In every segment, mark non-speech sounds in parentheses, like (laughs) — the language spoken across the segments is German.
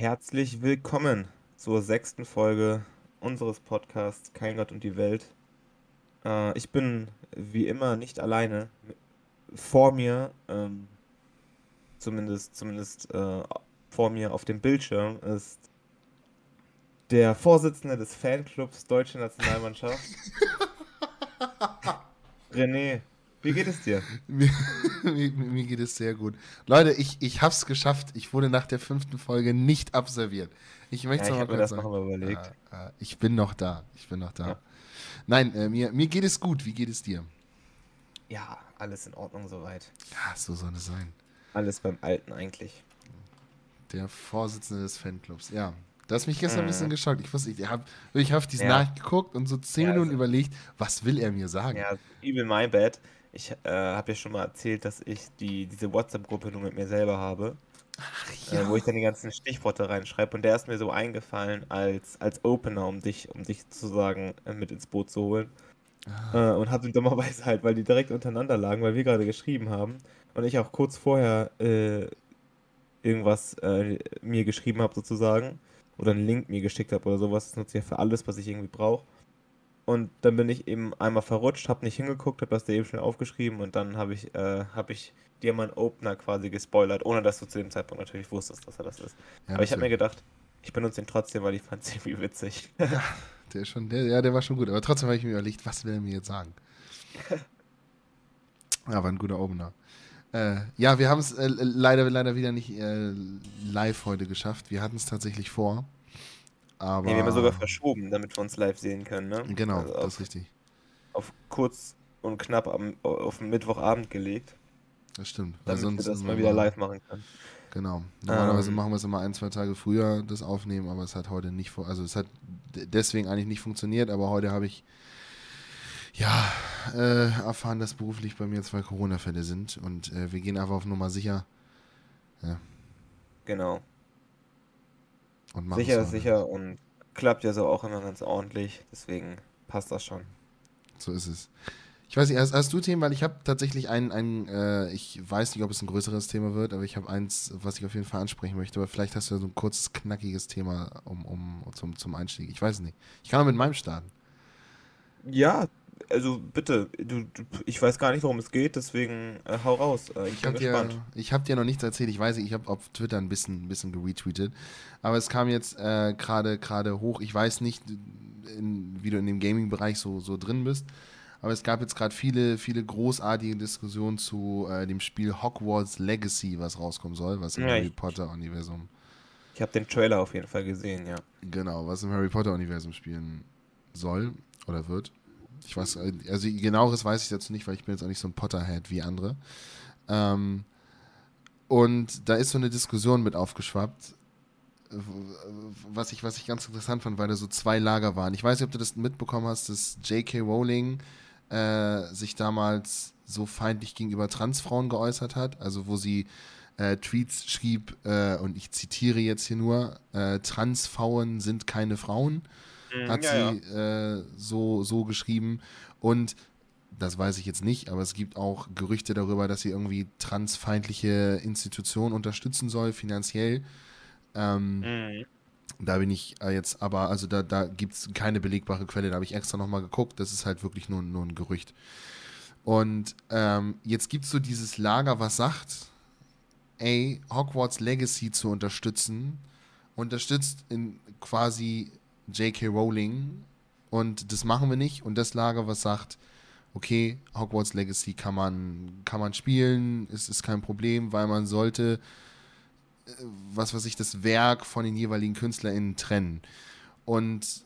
Herzlich willkommen zur sechsten Folge unseres Podcasts Kein Gott und die Welt. Äh, ich bin wie immer nicht alleine. Vor mir, ähm, zumindest, zumindest äh, vor mir auf dem Bildschirm, ist der Vorsitzende des Fanclubs Deutsche Nationalmannschaft. (laughs) René, wie geht es dir? (laughs) mir, mir, mir, geht es sehr gut. Leute, ich, ich hab's geschafft. Ich wurde nach der fünften Folge nicht absolviert. Ich möchte ja, ich habe mir das noch mal überlegt. Ja, äh, ich bin noch da. Ich bin noch da. Ja. Nein, äh, mir, mir geht es gut. Wie geht es dir? Ja, alles in Ordnung soweit. Ja, so soll es sein. Alles beim Alten eigentlich. Der Vorsitzende des Fanclubs, ja. Du hast mich gestern mhm. ein bisschen mhm. geschockt. Ich wusste, ich habe ich hab diesen ja. nachgeguckt und so zehn ja, Minuten also, überlegt, was will er mir sagen? Ja, evil my bad. Ich äh, habe ja schon mal erzählt, dass ich die, diese WhatsApp-Gruppe nur mit mir selber habe. Ach, ja. äh, wo ich dann die ganzen Stichworte reinschreibe. Und der ist mir so eingefallen als, als Opener, um dich, um dich sozusagen äh, mit ins Boot zu holen. Ah. Äh, und habe ihn dummerweise halt, weil die direkt untereinander lagen, weil wir gerade geschrieben haben. Und ich auch kurz vorher äh, irgendwas äh, mir geschrieben habe, sozusagen oder einen Link mir geschickt habe oder sowas. Das nutze ich ja für alles, was ich irgendwie brauche. Und dann bin ich eben einmal verrutscht, habe nicht hingeguckt, habe das da eben schnell aufgeschrieben und dann habe ich, äh, hab ich dir meinen Opener quasi gespoilert, ohne dass du zu dem Zeitpunkt natürlich wusstest, dass er das ist. Ja, aber ich habe mir gedacht, ich benutze ihn trotzdem, weil ich fand es (laughs) irgendwie witzig. Ja, der, schon, der, ja, der war schon gut, aber trotzdem habe ich mir überlegt, was will er mir jetzt sagen? (laughs) ja, war ein guter Opener. Äh, ja, wir haben es äh, leider, leider wieder nicht äh, live heute geschafft. Wir hatten es tatsächlich vor. Aber nee, wir haben sogar verschoben, damit wir uns live sehen können, ne? Genau, also auf, das ist richtig. Auf kurz und knapp am, auf Mittwochabend gelegt. Das stimmt. Damit sonst wir das mal wieder live machen können. Genau. Normalerweise ähm, machen wir es immer ein, zwei Tage früher, das Aufnehmen, aber es hat heute nicht also es hat deswegen eigentlich nicht funktioniert, aber heute habe ich ja, äh, erfahren, dass beruflich bei mir zwei Corona-Fälle sind und äh, wir gehen einfach auf Nummer sicher. Ja. Genau. Und sicher ist sicher und klappt ja so auch immer ganz ordentlich, deswegen passt das schon. So ist es. Ich weiß nicht, hast, hast du Themen, weil ich habe tatsächlich ein, ein äh, ich weiß nicht, ob es ein größeres Thema wird, aber ich habe eins, was ich auf jeden Fall ansprechen möchte, aber vielleicht hast du ja so ein kurzes, knackiges Thema um, um, zum, zum Einstieg. Ich weiß es nicht. Ich kann auch mit meinem starten. Ja, also bitte, du, du, ich weiß gar nicht, worum es geht, deswegen äh, hau raus. Äh, ich, ich bin gespannt. Dir, ich habe dir noch nichts erzählt. Ich weiß nicht, ich habe auf Twitter ein bisschen, ein bisschen geretweetet. Aber es kam jetzt äh, gerade gerade hoch. Ich weiß nicht, in, wie du in dem Gaming-Bereich so, so drin bist. Aber es gab jetzt gerade viele, viele großartige Diskussionen zu äh, dem Spiel Hogwarts Legacy, was rauskommen soll, was im ja, Harry Potter-Universum. Ich habe den Trailer auf jeden Fall gesehen, ja. Genau, was im Harry Potter-Universum spielen soll oder wird. Ich weiß, also genaueres weiß ich dazu nicht, weil ich bin jetzt auch nicht so ein Potterhead wie andere. Ähm, und da ist so eine Diskussion mit aufgeschwappt, was ich, was ich ganz interessant fand, weil da so zwei Lager waren. Ich weiß nicht, ob du das mitbekommen hast, dass J.K. Rowling äh, sich damals so feindlich gegenüber Transfrauen geäußert hat, also wo sie äh, Tweets schrieb, äh, und ich zitiere jetzt hier nur, äh, Transfrauen sind keine Frauen Mhm, hat ja, sie ja. Äh, so, so geschrieben. Und das weiß ich jetzt nicht, aber es gibt auch Gerüchte darüber, dass sie irgendwie transfeindliche Institutionen unterstützen soll, finanziell. Ähm, mhm. Da bin ich äh, jetzt aber, also da, da gibt es keine belegbare Quelle, da habe ich extra nochmal geguckt, das ist halt wirklich nur, nur ein Gerücht. Und ähm, jetzt gibt es so dieses Lager, was sagt, ey, Hogwarts Legacy zu unterstützen, unterstützt in quasi J.K. Rowling und das machen wir nicht. Und das Lager, was sagt, okay, Hogwarts Legacy kann man, kann man spielen, es ist kein Problem, weil man sollte, äh, was weiß ich, das Werk von den jeweiligen KünstlerInnen trennen. Und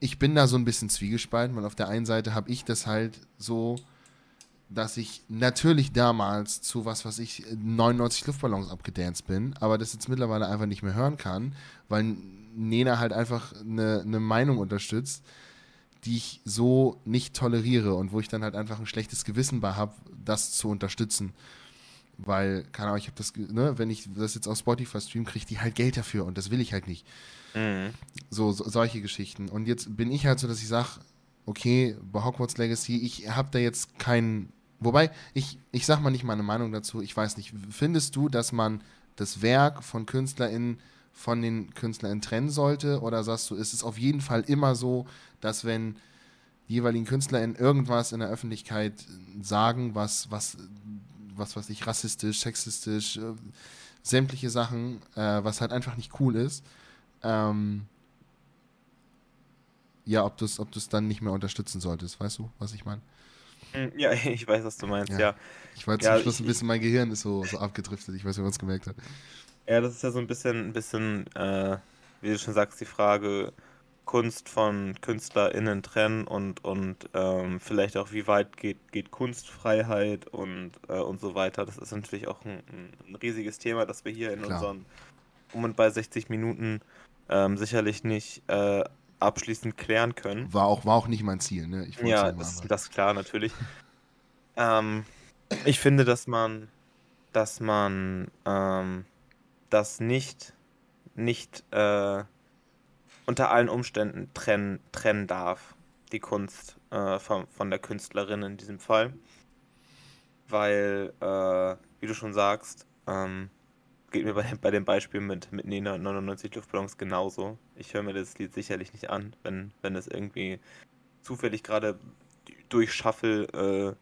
ich bin da so ein bisschen zwiegespalten, weil auf der einen Seite habe ich das halt so, dass ich natürlich damals zu was, was ich 99 Luftballons abgedanced bin, aber das jetzt mittlerweile einfach nicht mehr hören kann, weil Nena halt einfach eine, eine Meinung unterstützt, die ich so nicht toleriere und wo ich dann halt einfach ein schlechtes Gewissen bei habe, das zu unterstützen. Weil, keine Ahnung, ich habe das, ne, wenn ich das jetzt auf Spotify stream, kriege ich die halt Geld dafür und das will ich halt nicht. Mhm. So, so, solche Geschichten. Und jetzt bin ich halt so, dass ich sage, okay, bei Hogwarts Legacy, ich habe da jetzt keinen. Wobei, ich, ich sag mal nicht meine Meinung dazu, ich weiß nicht, findest du, dass man das Werk von KünstlerInnen von den Künstlern trennen sollte? Oder sagst du, ist es auf jeden Fall immer so, dass wenn die jeweiligen Künstler in irgendwas in der Öffentlichkeit sagen, was, was, was weiß ich, rassistisch, sexistisch, äh, sämtliche Sachen, äh, was halt einfach nicht cool ist, ähm, ja, ob du es ob dann nicht mehr unterstützen solltest. Weißt du, was ich meine? Hm, ja, (laughs) ich weiß, was du meinst, ja. ja. Ich war ja, zum Schluss ein bisschen, mein Gehirn ist so, so abgedriftet. Ich weiß ob man es gemerkt hat. Ja, das ist ja so ein bisschen, ein bisschen äh, wie du schon sagst, die Frage, Kunst von KünstlerInnen trennen und, und ähm, vielleicht auch, wie weit geht, geht Kunstfreiheit und, äh, und so weiter. Das ist natürlich auch ein, ein riesiges Thema, das wir hier in Klar. unseren um und bei 60 Minuten ähm, sicherlich nicht äh, abschließend klären können. War auch, war auch nicht mein Ziel, ne? ja, das, das ist klar, natürlich. ähm, ich finde, dass man, dass man ähm, das nicht, nicht äh, unter allen Umständen trennen, trennen darf, die Kunst äh, von, von der Künstlerin in diesem Fall. Weil, äh, wie du schon sagst, ähm, geht mir (laughs) bei, bei dem Beispiel mit, mit Nena 99 Luftballons genauso. Ich höre mir das Lied sicherlich nicht an, wenn, wenn es irgendwie zufällig gerade durch Shuffle äh,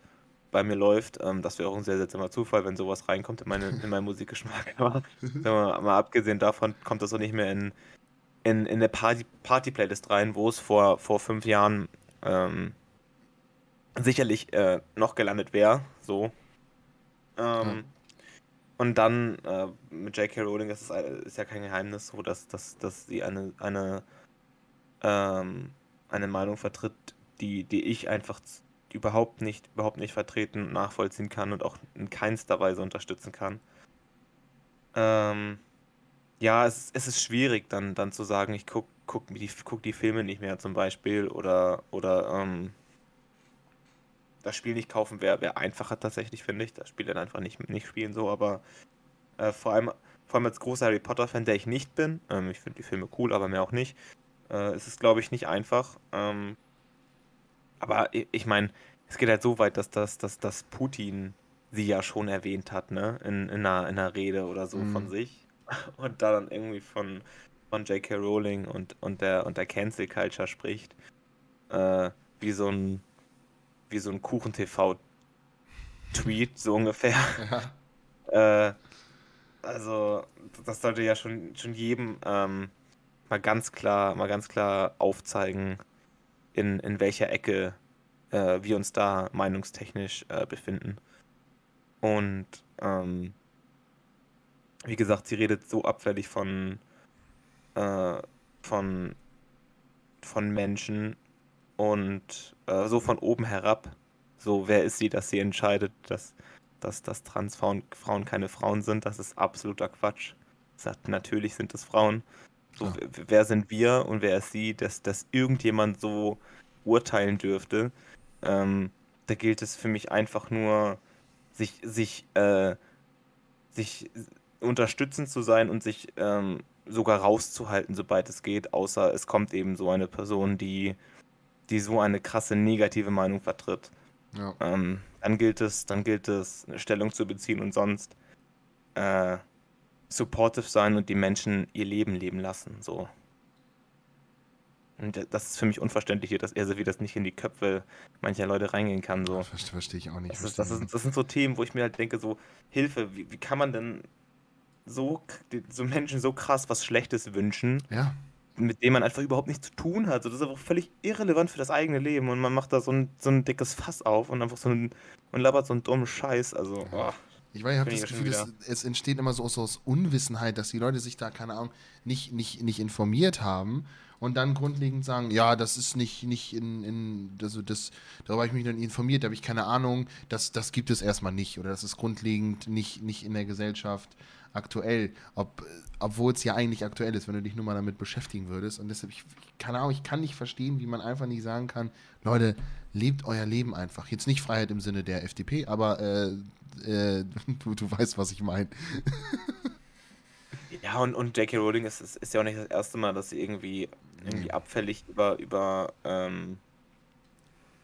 bei mir läuft. Ähm, das wäre auch ein sehr seltsamer Zufall, wenn sowas reinkommt in, meine, in meinen Musikgeschmack. (laughs) Aber mal abgesehen davon kommt das auch nicht mehr in, in, in eine Party-Playlist rein, wo es vor, vor fünf Jahren ähm, sicherlich äh, noch gelandet wäre. So. Ähm, hm. Und dann äh, mit J.K. Rowling, das ist, ist, ja kein Geheimnis, so dass, dass, dass sie eine, eine, ähm, eine Meinung vertritt, die, die ich einfach überhaupt nicht, überhaupt nicht vertreten und nachvollziehen kann und auch in keinster Weise unterstützen kann. Ähm, ja, es, es ist schwierig, dann, dann zu sagen, ich gucke guck die, guck die Filme nicht mehr zum Beispiel oder, oder ähm, das Spiel nicht kaufen wäre wär einfacher tatsächlich, finde ich. Das Spiel dann einfach nicht, nicht spielen so, aber äh, vor, allem, vor allem als großer Harry Potter-Fan, der ich nicht bin, ähm, ich finde die Filme cool, aber mehr auch nicht, äh, ist es, glaube ich, nicht einfach. Ähm, aber ich, meine, es geht halt so weit, dass, das, dass, dass Putin sie ja schon erwähnt hat, ne? In, in, einer, in einer Rede oder so mhm. von sich (laughs) und da dann irgendwie von, von J.K. Rowling und, und, der, und der Cancel Culture spricht, äh, wie so ein wie so ein Kuchen-TV-Tweet, so ungefähr. Ja. (laughs) äh, also, das sollte ja schon, schon jedem ähm, mal ganz klar, mal ganz klar aufzeigen, in, in welcher Ecke äh, wir uns da meinungstechnisch äh, befinden. Und ähm, wie gesagt, sie redet so abfällig von, äh, von, von Menschen und äh, so von oben herab. So, wer ist sie, dass sie entscheidet, dass, dass, dass Transfrauen Frauen keine Frauen sind? Das ist absoluter Quatsch. Sagt, natürlich sind es Frauen. So, ja. wer sind wir und wer ist sie, dass, dass irgendjemand so urteilen dürfte? Ähm, da gilt es für mich einfach nur, sich, sich, äh, sich unterstützend zu sein und sich ähm, sogar rauszuhalten, sobald es geht, außer es kommt eben so eine Person, die, die so eine krasse negative Meinung vertritt. Ja. Ähm, dann gilt es, dann gilt es, eine Stellung zu beziehen und sonst äh, supportive sein und die Menschen ihr Leben leben lassen. So. Und das ist für mich unverständlich, dass er so wie das nicht in die Köpfe mancher Leute reingehen kann. So. Das verstehe ich auch nicht. Das, ist, das, ist, das, sind so Themen, wo ich mir halt denke, so, Hilfe, wie, wie kann man denn so, so Menschen so krass was Schlechtes wünschen? Ja. Mit dem man einfach überhaupt nichts zu tun hat. So, das ist einfach völlig irrelevant für das eigene Leben und man macht da so ein, so ein dickes Fass auf und einfach so ein, und labert so einen dummen Scheiß. Also, oh. Ich weiß, ich habe das Gefühl, dass es entsteht immer so aus, aus, Unwissenheit, dass die Leute sich da, keine Ahnung, nicht, nicht, nicht informiert haben und dann grundlegend sagen, ja, das ist nicht, nicht in, in also das, darüber habe ich mich nie informiert, da habe ich keine Ahnung, das, das gibt es erstmal nicht oder das ist grundlegend nicht, nicht in der Gesellschaft aktuell, ob, obwohl es ja eigentlich aktuell ist, wenn du dich nur mal damit beschäftigen würdest. Und deshalb, ich, keine Ahnung, ich kann nicht verstehen, wie man einfach nicht sagen kann, Leute, lebt euer Leben einfach. Jetzt nicht Freiheit im Sinne der FDP, aber äh, äh, du, (laughs) du weißt, was ich meine. ja, und, und J.K. Rowling ist, ist, ist, ja auch nicht das erste Mal, dass sie irgendwie, irgendwie abfällig über, über, ähm,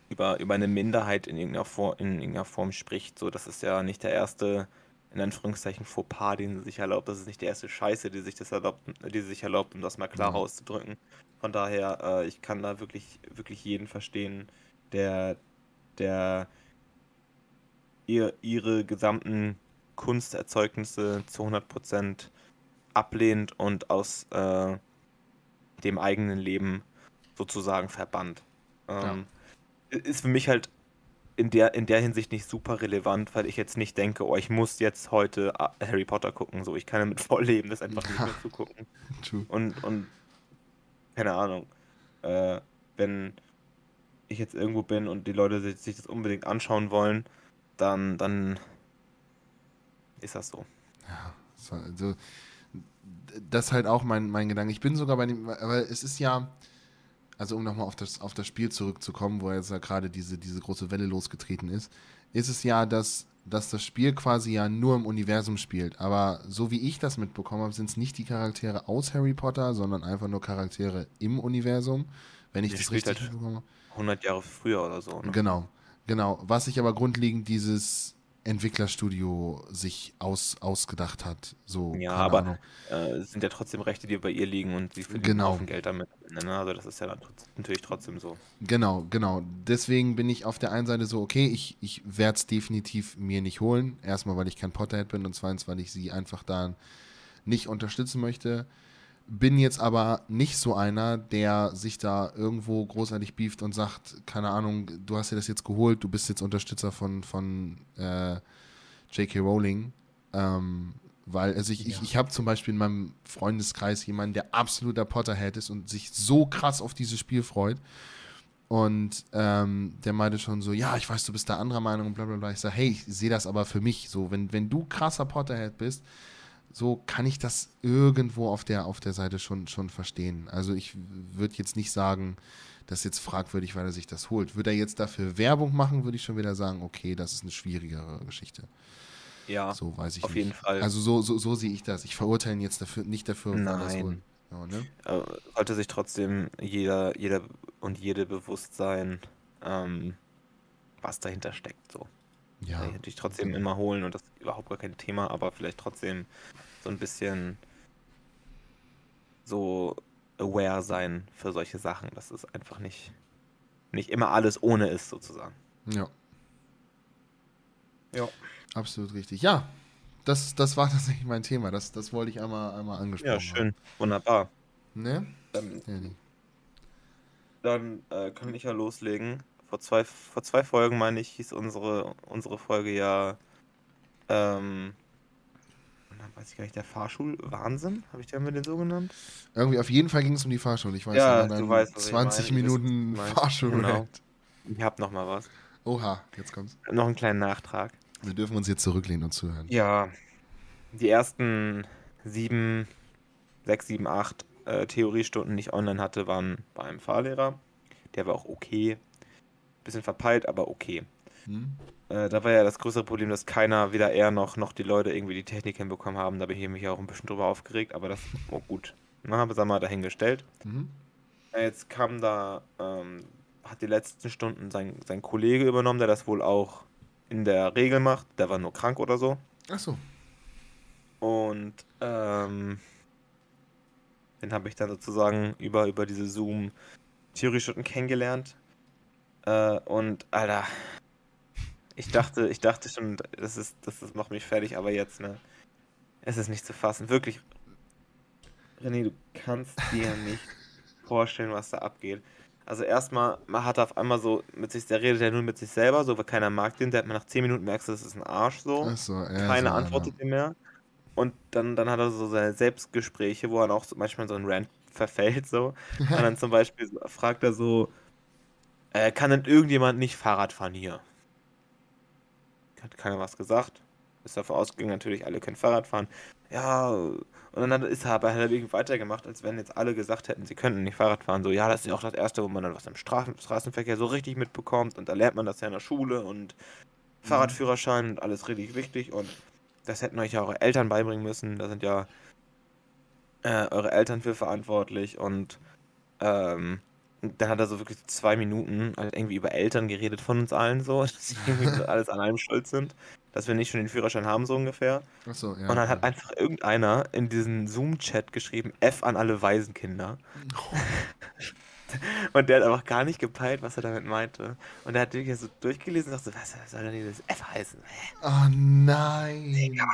über, über eine Minderheit in irgendeiner, Form, in irgendeiner Form spricht. So, das ist ja nicht der erste in Anführungszeichen Fauxpas, den sie sich erlaubt. Das ist nicht die erste Scheiße, die sich das erlaubt, die sie sich erlaubt, um das mal klar Ja. auszudrücken. Von daher, äh, ich kann da wirklich, wirklich jeden verstehen, der, der ihr, ihre gesamten Kunsterzeugnisse zu 100% ablehnt und aus äh, dem eigenen Leben sozusagen verbannt. Ähm, Ist für mich halt in der, in der Hinsicht nicht super relevant, weil ich jetzt nicht denke, oh, ich muss jetzt heute ah, Harry Potter gucken. So, ich kann damit (laughs) voll leben, das einfach nicht Ja. mehr zu gucken. Und, und keine Ahnung, äh, wenn ich jetzt irgendwo bin und die Leute sich, das unbedingt anschauen wollen, dann, dann ist das so. Ja, so, also, das ist halt auch mein, mein Gedanke. Ich bin sogar bei dem, weil es ist ja, also um nochmal auf das, auf das Spiel zurückzukommen, wo jetzt ja gerade diese, diese große Welle losgetreten ist, ist es ja, dass, dass das Spiel quasi ja nur im Universum spielt. Aber so wie ich das mitbekommen habe, sind es nicht die Charaktere aus Harry Potter, sondern einfach nur Charaktere im Universum. Wenn ich Der das richtig halt mitbekommen habe. 100 Jahre früher oder so. Ne? Genau, genau. Was sich aber grundlegend dieses Entwicklerstudio sich aus, ausgedacht hat. So, Ja, aber äh, es sind ja trotzdem Rechte, die bei ihr liegen und sie verdienen Genau. Geld damit. Ne? Also das ist ja natürlich trotzdem so. Genau, genau. Deswegen bin ich auf der einen Seite so, okay, ich, ich werde es definitiv mir nicht holen. Erstmal, weil ich kein Potterhead bin und zweitens, weil ich sie einfach da nicht unterstützen möchte. Bin jetzt aber nicht so einer, der sich da irgendwo großartig beeft und sagt, keine Ahnung, du hast dir das jetzt geholt, du bist jetzt Unterstützer von, von äh, J.K. Rowling. Ähm, weil, also ich, ich, Ja. ich habe zum Beispiel in meinem Freundeskreis jemanden, der absoluter Potterhead ist und sich so krass auf dieses Spiel freut. Und ähm, der meinte schon so, ja, ich weiß, du bist da anderer Meinung und bla bla bla. Ich sage, hey, ich sehe das aber für mich so. Wenn, wenn du krasser Potterhead bist, so kann ich das irgendwo auf der, auf der Seite schon, schon verstehen. Also ich würde jetzt nicht sagen, das ist jetzt fragwürdig, weil er sich das holt. Würde er jetzt dafür Werbung machen, würde ich schon wieder sagen, okay, das ist eine schwierigere Geschichte. Ja, So weiß ich auf nicht. jeden Fall. Also so, so, so sehe ich das. Ich verurteile ihn jetzt dafür, nicht dafür, er es Nein. holt. Ja, ne? äh, sollte sich trotzdem jeder, jeder und jede bewusst sein, ähm, was dahinter steckt. So. Ja. Ja. Natürlich trotzdem immer holen und das ist überhaupt gar kein Thema, aber vielleicht trotzdem so ein bisschen so aware sein für solche Sachen, dass es einfach nicht, nicht immer alles ohne ist, sozusagen. ja. Ja. Absolut richtig. Ja, das, das war (laughs) tatsächlich mein Thema. Das, das wollte ich einmal, einmal angesprochen Ja, schön. Wunderbar. haben. Ne? Ähm, Ja, nee. dann äh, kann ich ja loslegen. Vor zwei, vor zwei Folgen, meine ich, hieß unsere, unsere Folge ja, ähm, weiß ich gar nicht, der Fahrschul-Wahnsinn? Habe ich den so genannt? Irgendwie, auf jeden Fall ging es um die Fahrschule. Ich weiß, Ja, war du weißt, was ich 20 meine. Minuten. Fahrschule. Genau. Ich hab noch mal was. Oha, jetzt kommt's. Noch einen kleinen Nachtrag. Wir dürfen uns jetzt zurücklehnen und zuhören. Ja, die ersten sieben, sechs, sieben, acht äh, Theoriestunden, die ich online hatte, waren bei einem Fahrlehrer. Der war auch okay. Bisschen verpeilt, aber okay. Hm? Äh, da war ja das größere Problem, dass keiner, weder er noch, noch die Leute irgendwie die Technik hinbekommen haben. Da bin ich mich auch ein bisschen drüber aufgeregt, aber das war gut. Na, haben wir es mal dahingestellt. Mhm. Äh, Jetzt kam da, ähm, hat die letzten Stunden sein, sein Kollege übernommen, der das wohl auch in der Regel macht. Der war nur krank oder so. Achso. Und ähm, den habe ich dann sozusagen über, über diese Zoom-Theoriestunden kennengelernt. Äh, und Alter, ich dachte, ich dachte schon, das ist, das, das macht mich fertig, aber jetzt, ne? Es ist nicht zu fassen. Wirklich. René, du kannst dir (laughs) nicht vorstellen, was da abgeht. Also erstmal, man hat auf einmal so mit sich, der redet ja nur mit sich selber, so, weil keiner mag den, der hat man nach 10 Minuten merkst das ist ein Arsch so Achso, ja. keiner so, antwortet ihm mehr. Und dann, dann hat er so seine Selbstgespräche, wo er auch so manchmal so ein Rant verfällt, so. (laughs) Und dann zum Beispiel so- fragt er so, äh, kann denn irgendjemand nicht Fahrrad fahren hier? Hat keiner was gesagt. Ist davon ausgegangen, natürlich, alle können Fahrrad fahren. Ja, und dann hat- ist er aber er irgendwie weitergemacht, als wenn jetzt alle gesagt hätten, sie könnten nicht Fahrrad fahren. So, ja, das ist ja auch das Erste, wo man dann was im Straßen Straßenverkehr so richtig mitbekommt. Und da lernt man das ja in der Schule und Fahrradführerschein und alles richtig wichtig. Und das hätten euch ja eure Eltern beibringen müssen. Da sind ja äh, eure Eltern für verantwortlich. Und ähm, dann hat er so wirklich zwei Minuten halt irgendwie über Eltern geredet von uns allen so, (laughs) dass sie irgendwie (laughs) alles an allem schuld sind, dass wir nicht schon den Führerschein haben, so ungefähr. Ach so, ja. Und dann hat einfach irgendeiner in diesen Zoom-Chat geschrieben, F an alle Waisenkinder. (laughs) Und der hat einfach gar nicht gepeilt, was er damit meinte. Und er hat wirklich so durchgelesen und dachte so, was soll denn dieses F heißen? Oh nein. Ja.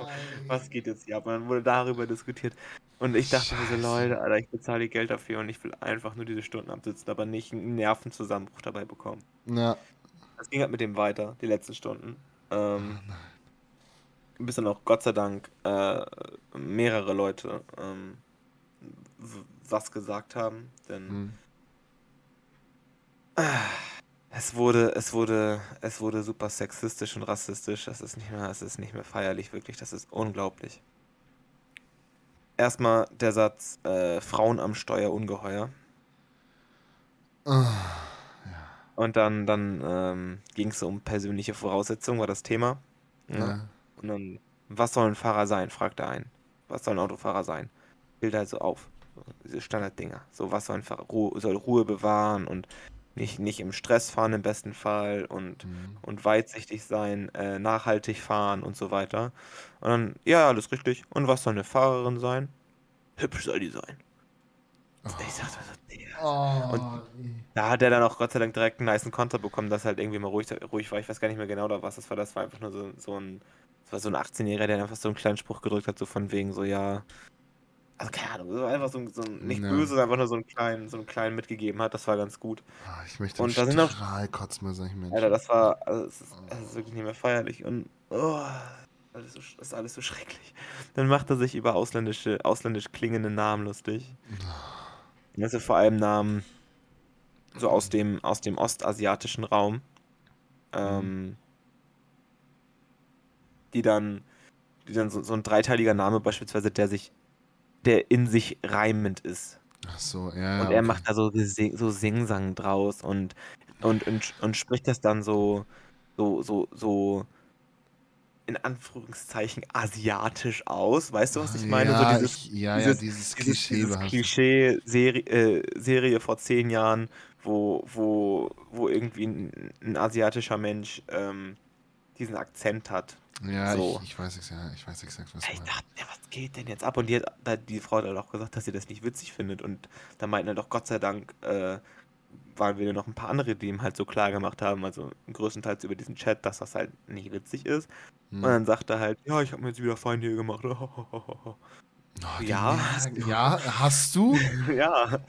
nein. Was geht jetzt hier ab? Und dann wurde darüber diskutiert. Und ich dachte mir so, Scheiße. Leute, Alter, ich bezahle die Geld dafür und ich will einfach nur diese Stunden absitzen, aber nicht einen Nervenzusammenbruch dabei bekommen. Ja. Das ging halt mit dem weiter, die letzten Stunden. Ähm, Oh nein. bis dann auch Gott sei Dank äh, mehrere Leute ähm, was gesagt haben, denn Hm. es wurde, es wurde, es wurde super sexistisch und rassistisch. Das ist nicht mehr, es ist nicht mehr feierlich, wirklich. Das ist unglaublich. Erstmal der Satz, äh, Frauen am Steuer ungeheuer. Ah, Und dann, dann ähm, ging es um persönliche Voraussetzungen, war das Thema. Ne? ja. Und dann, was soll ein Fahrer sein? fragt der ein. Was soll ein Autofahrer sein? Bildet halt so auf. Diese Standarddinger. So, was soll ein Fahrer? Ruhe, soll Ruhe bewahren und nicht, nicht im Stress fahren im besten Fall und, Hm. und weitsichtig sein, äh, nachhaltig fahren und so weiter. Und dann, ja, alles richtig. Und was soll eine Fahrerin sein? Hübsch soll die sein. Oh. Ich dachte mir so, Digga. Oh, Da hat er dann auch Gott sei Dank direkt einen niceen Konter bekommen, dass halt irgendwie mal ruhig, ruhig war. Ich weiß gar nicht mehr genau, da was das war. Das war einfach nur so, so ein, das war so ein 18-Jähriger, der einfach so einen kleinen Spruch gedrückt hat, so von wegen so, ja. Also keine Ahnung, so einfach so, ein- so ein, nicht Ja. böse, sondern einfach nur so einen kleinen, so einen kleinen mitgegeben hat. Das war ganz gut. Ah, ich möchte Und da sind noch- kotzen bei solchen Menschen. Alter, das war, also es ist, es ist wirklich nicht mehr feierlich und, oh, alles so, das ist alles so schrecklich. Dann macht er sich über ausländische, ausländisch klingende Namen lustig. Das sind vor allem Namen so aus dem, aus dem ostasiatischen Raum. Ähm, die dann, die dann so, so ein dreiteiliger Name beispielsweise, der sich, der in sich reimend ist. Ach so, ja. Und er okay. macht da so, so Singsang draus und, und, und, und spricht das dann so, so, so, so in Anführungszeichen asiatisch aus. Weißt du, was ich meine? Ja, so dieses, ich, ja, dieses- ja, dieses dieses, Klischee. dieses behaftet. Klischee-Serie äh, Serie vor zehn Jahren, wo, wo, wo irgendwie ein, ein asiatischer Mensch ähm, diesen Akzent hat. Ja, so. ich, ich weiß es ja, ich weiß exakt, was Ich dachte, ja, was geht denn jetzt ab? Und die, hat, da, die Frau hat halt auch gesagt, dass sie das nicht witzig findet. Und da meinten halt auch Gott sei Dank, äh, waren wir noch ein paar andere, die ihm halt so klar gemacht haben, also größtenteils über diesen Chat, dass das halt nicht witzig ist. Hm. Und dann sagt er halt, ja, ich habe mir jetzt wieder Feinde hier gemacht. (laughs) Oh, ja. Nerven. Ja, hast du? (laughs) ja.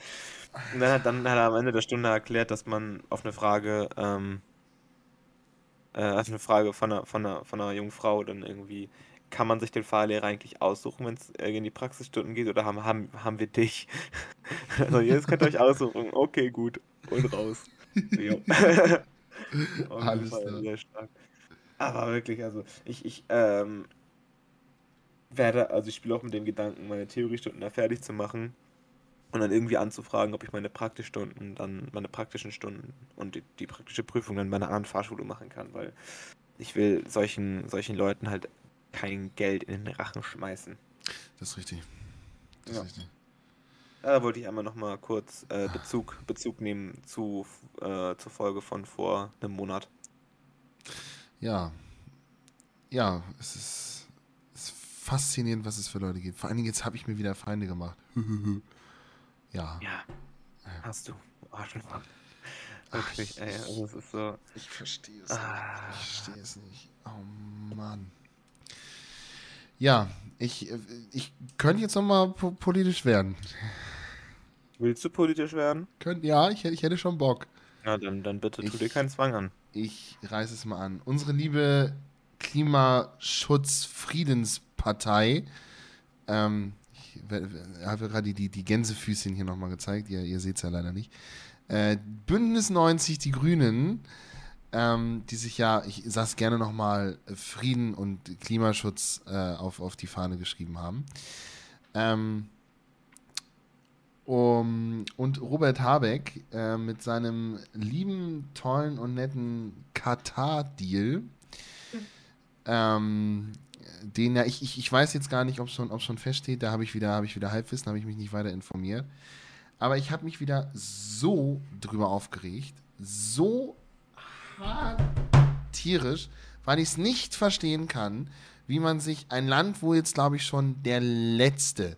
Und dann hat, dann hat er am Ende der Stunde erklärt, dass man auf eine Frage, ähm, äh, auf eine Frage von einer, von, einer, von einer jungen Frau dann irgendwie, kann man sich den Fahrlehrer eigentlich aussuchen, wenn es in die Praxisstunden geht, oder haben, haben, haben wir dich? (laughs) also jetzt könnt ihr euch aussuchen. Okay, gut. Und raus. (laughs) (laughs) Alles klar. Sehr stark. Aber wirklich, also ich, ich ähm, werde, also ich spiele auch mit dem Gedanken, meine Theoriestunden da fertig zu machen und dann irgendwie anzufragen, ob ich meine Praktikstunden, dann meine praktischen Stunden und die, die praktische Prüfung dann bei einer anderen Fahrschule machen kann, weil ich will solchen, solchen Leuten halt kein Geld in den Rachen schmeißen. Das ist richtig. Das Ja. ist richtig. Da wollte ich einmal nochmal kurz äh, Bezug, Bezug nehmen zu, äh, zur Folge von vor einem Monat. Ja. Ja, es ist, es ist faszinierend, was es für Leute gibt. Vor allen Dingen, jetzt habe ich mir wieder Feinde gemacht. (laughs) ja. Ja, hast du. Arschloch. Wirklich, ey, also es ist so. Ich verstehe es Ah. nicht. Ich verstehe es nicht. Oh Mann. Ja, ich, äh, ich könnte jetzt nochmal po politisch werden. Willst du politisch werden? Könnt, ja, ich, hätte- ich hätte schon Bock. Na, dann, dann bitte tu Ich- dir keinen Zwang an. Ich reiße es mal an. Unsere liebe Klimaschutz-Friedenspartei, ähm, ich habe gerade die, die Gänsefüßchen hier nochmal gezeigt, ihr, ihr seht es ja leider nicht. Äh, Bündnis 90, die Grünen, ähm, die sich ja, ich sag's gerne nochmal, Frieden und Klimaschutz äh, auf, auf die Fahne geschrieben haben. Ähm, um, und Robert Habeck äh, mit seinem lieben, tollen und netten Katar-Deal, ähm, den ja, ich, ich, ich weiß jetzt gar nicht, ob schon, ob schon feststeht, da habe ich wieder, habe ich wieder Halbwissen, habe ich mich nicht weiter informiert. Aber ich habe mich wieder so drüber aufgeregt, so tierisch, weil ich es nicht verstehen kann, wie man sich ein Land, wo jetzt, glaube ich, schon der Letzte,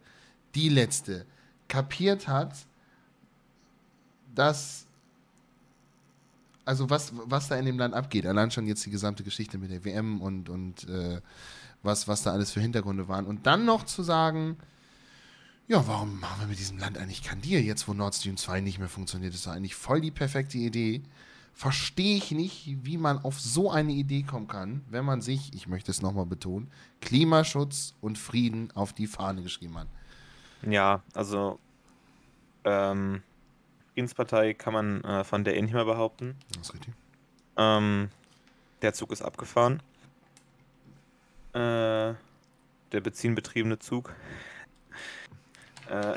die Letzte, kapiert hat, dass also was, was da in dem Land abgeht, allein schon jetzt die gesamte Geschichte mit der WM und, und äh, was, was da alles für Hintergründe waren. Und dann noch zu sagen, ja, warum machen wir mit diesem Land eigentlich Deal, jetzt wo Nord Stream 2 nicht mehr funktioniert? Ist doch eigentlich voll die perfekte Idee. Verstehe ich nicht, wie man auf so eine Idee kommen kann, wenn man sich, ich möchte es nochmal betonen, Klimaschutz und Frieden auf die Fahne geschrieben hat. Ja, also ähm, Friedenspartei kann man äh, von der eh nicht mehr behaupten. Das ist richtig. Ähm, der Zug ist abgefahren. Äh, der benzinbetriebene Zug. äh,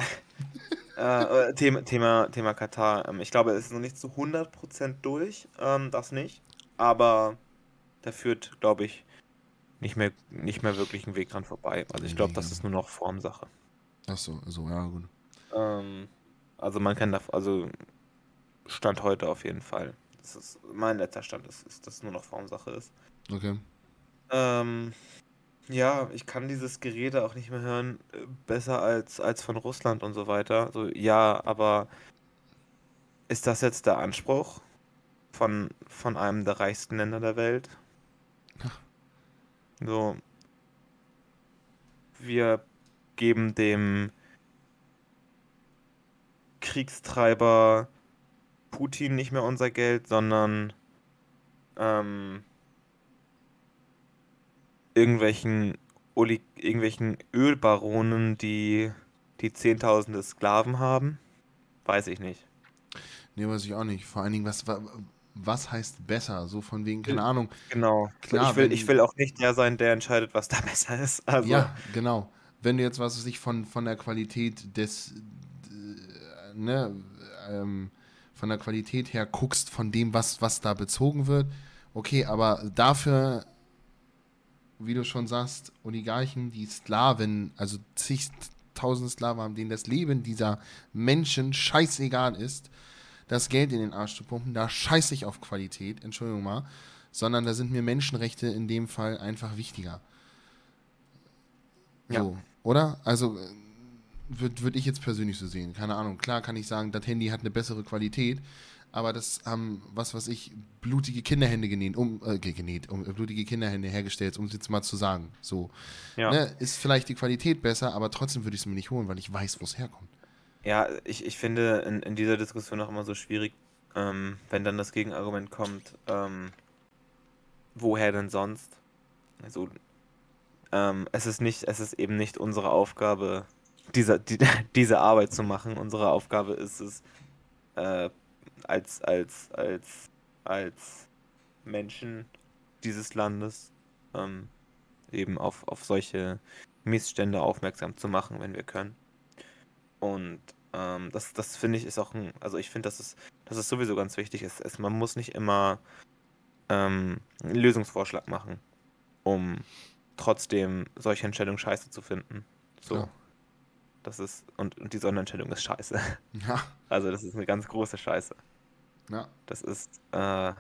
äh, Thema, Thema, Thema Katar. Ähm, ich glaube, es ist noch nicht zu 100% durch, ähm, das nicht. Aber da führt, glaube ich, nicht mehr, nicht mehr wirklich ein Weg dran vorbei. Also ich glaube, das ist nur noch Formsache. Ach so, so ja, gut. Ähm, also man kann da, also Stand heute auf jeden Fall. Das ist mein letzter Stand, ist, ist dass nur noch Formsache ist. Okay. Ähm, ja, ich kann dieses Gerede auch nicht mehr hören, äh, besser als, als von Russland und so weiter. So, ja, aber ist das jetzt der Anspruch von, von einem der reichsten Länder der Welt? So, wir geben dem Kriegstreiber Putin nicht mehr unser Geld, sondern ähm, irgendwelchen, Oli irgendwelchen Ölbaronen, die die Zehntausende Sklaven haben? Weiß ich nicht. Nee, weiß ich auch nicht. Vor allen Dingen, was, was heißt besser? So von wegen, keine Ahnung. Genau. Klar, ich, will, ich will auch nicht der sein, der entscheidet, was da (laughs) besser ist. Also. Ja, genau. Wenn du jetzt, was weiß ich, von, von der Qualität des, ne, ähm, von der Qualität her guckst, von dem, was, was da bezogen wird, okay, aber dafür, wie du schon sagst, Oligarchen, die Sklaven, also zigtausend Sklaven haben, denen das Leben dieser Menschen scheißegal ist, das Geld in den Arsch zu pumpen, da scheiße ich auf Qualität, Entschuldigung mal, sondern da sind mir Menschenrechte in dem Fall einfach wichtiger. So, ja. oder? Also würde würd ich jetzt persönlich so sehen. Keine Ahnung. Klar kann ich sagen, das Handy hat eine bessere Qualität, aber das haben, was weiß ich, blutige Kinderhände genäht, um, äh, genäht, um äh, blutige Kinderhände hergestellt, um es jetzt mal zu sagen. So. Ja. Ne, ist vielleicht die Qualität besser, aber trotzdem würde ich es mir nicht holen, weil ich weiß, wo es herkommt. Ja, ich, ich finde in, in dieser Diskussion auch immer so schwierig, ähm, wenn dann das Gegenargument kommt, ähm, woher denn sonst? Also, ähm, es ist nicht, es ist eben nicht unsere Aufgabe, diese, die, (laughs) diese Arbeit zu machen. Unsere Aufgabe ist es, äh, als, als, als, als Menschen dieses Landes ähm, eben auf, auf solche Missstände aufmerksam zu machen, wenn wir können. Und ähm, das, das finde ich ist auch ein, also ich finde, dass es, dass es sowieso ganz wichtig ist. Es, man muss nicht immer ähm, einen Lösungsvorschlag machen, um trotzdem solche Entscheidungen scheiße zu finden. So. Ja. Das ist, und, und die Sonderentscheidung ist scheiße. (laughs) Ja. Also das ist eine ganz große Scheiße. Ja. Das ist äh,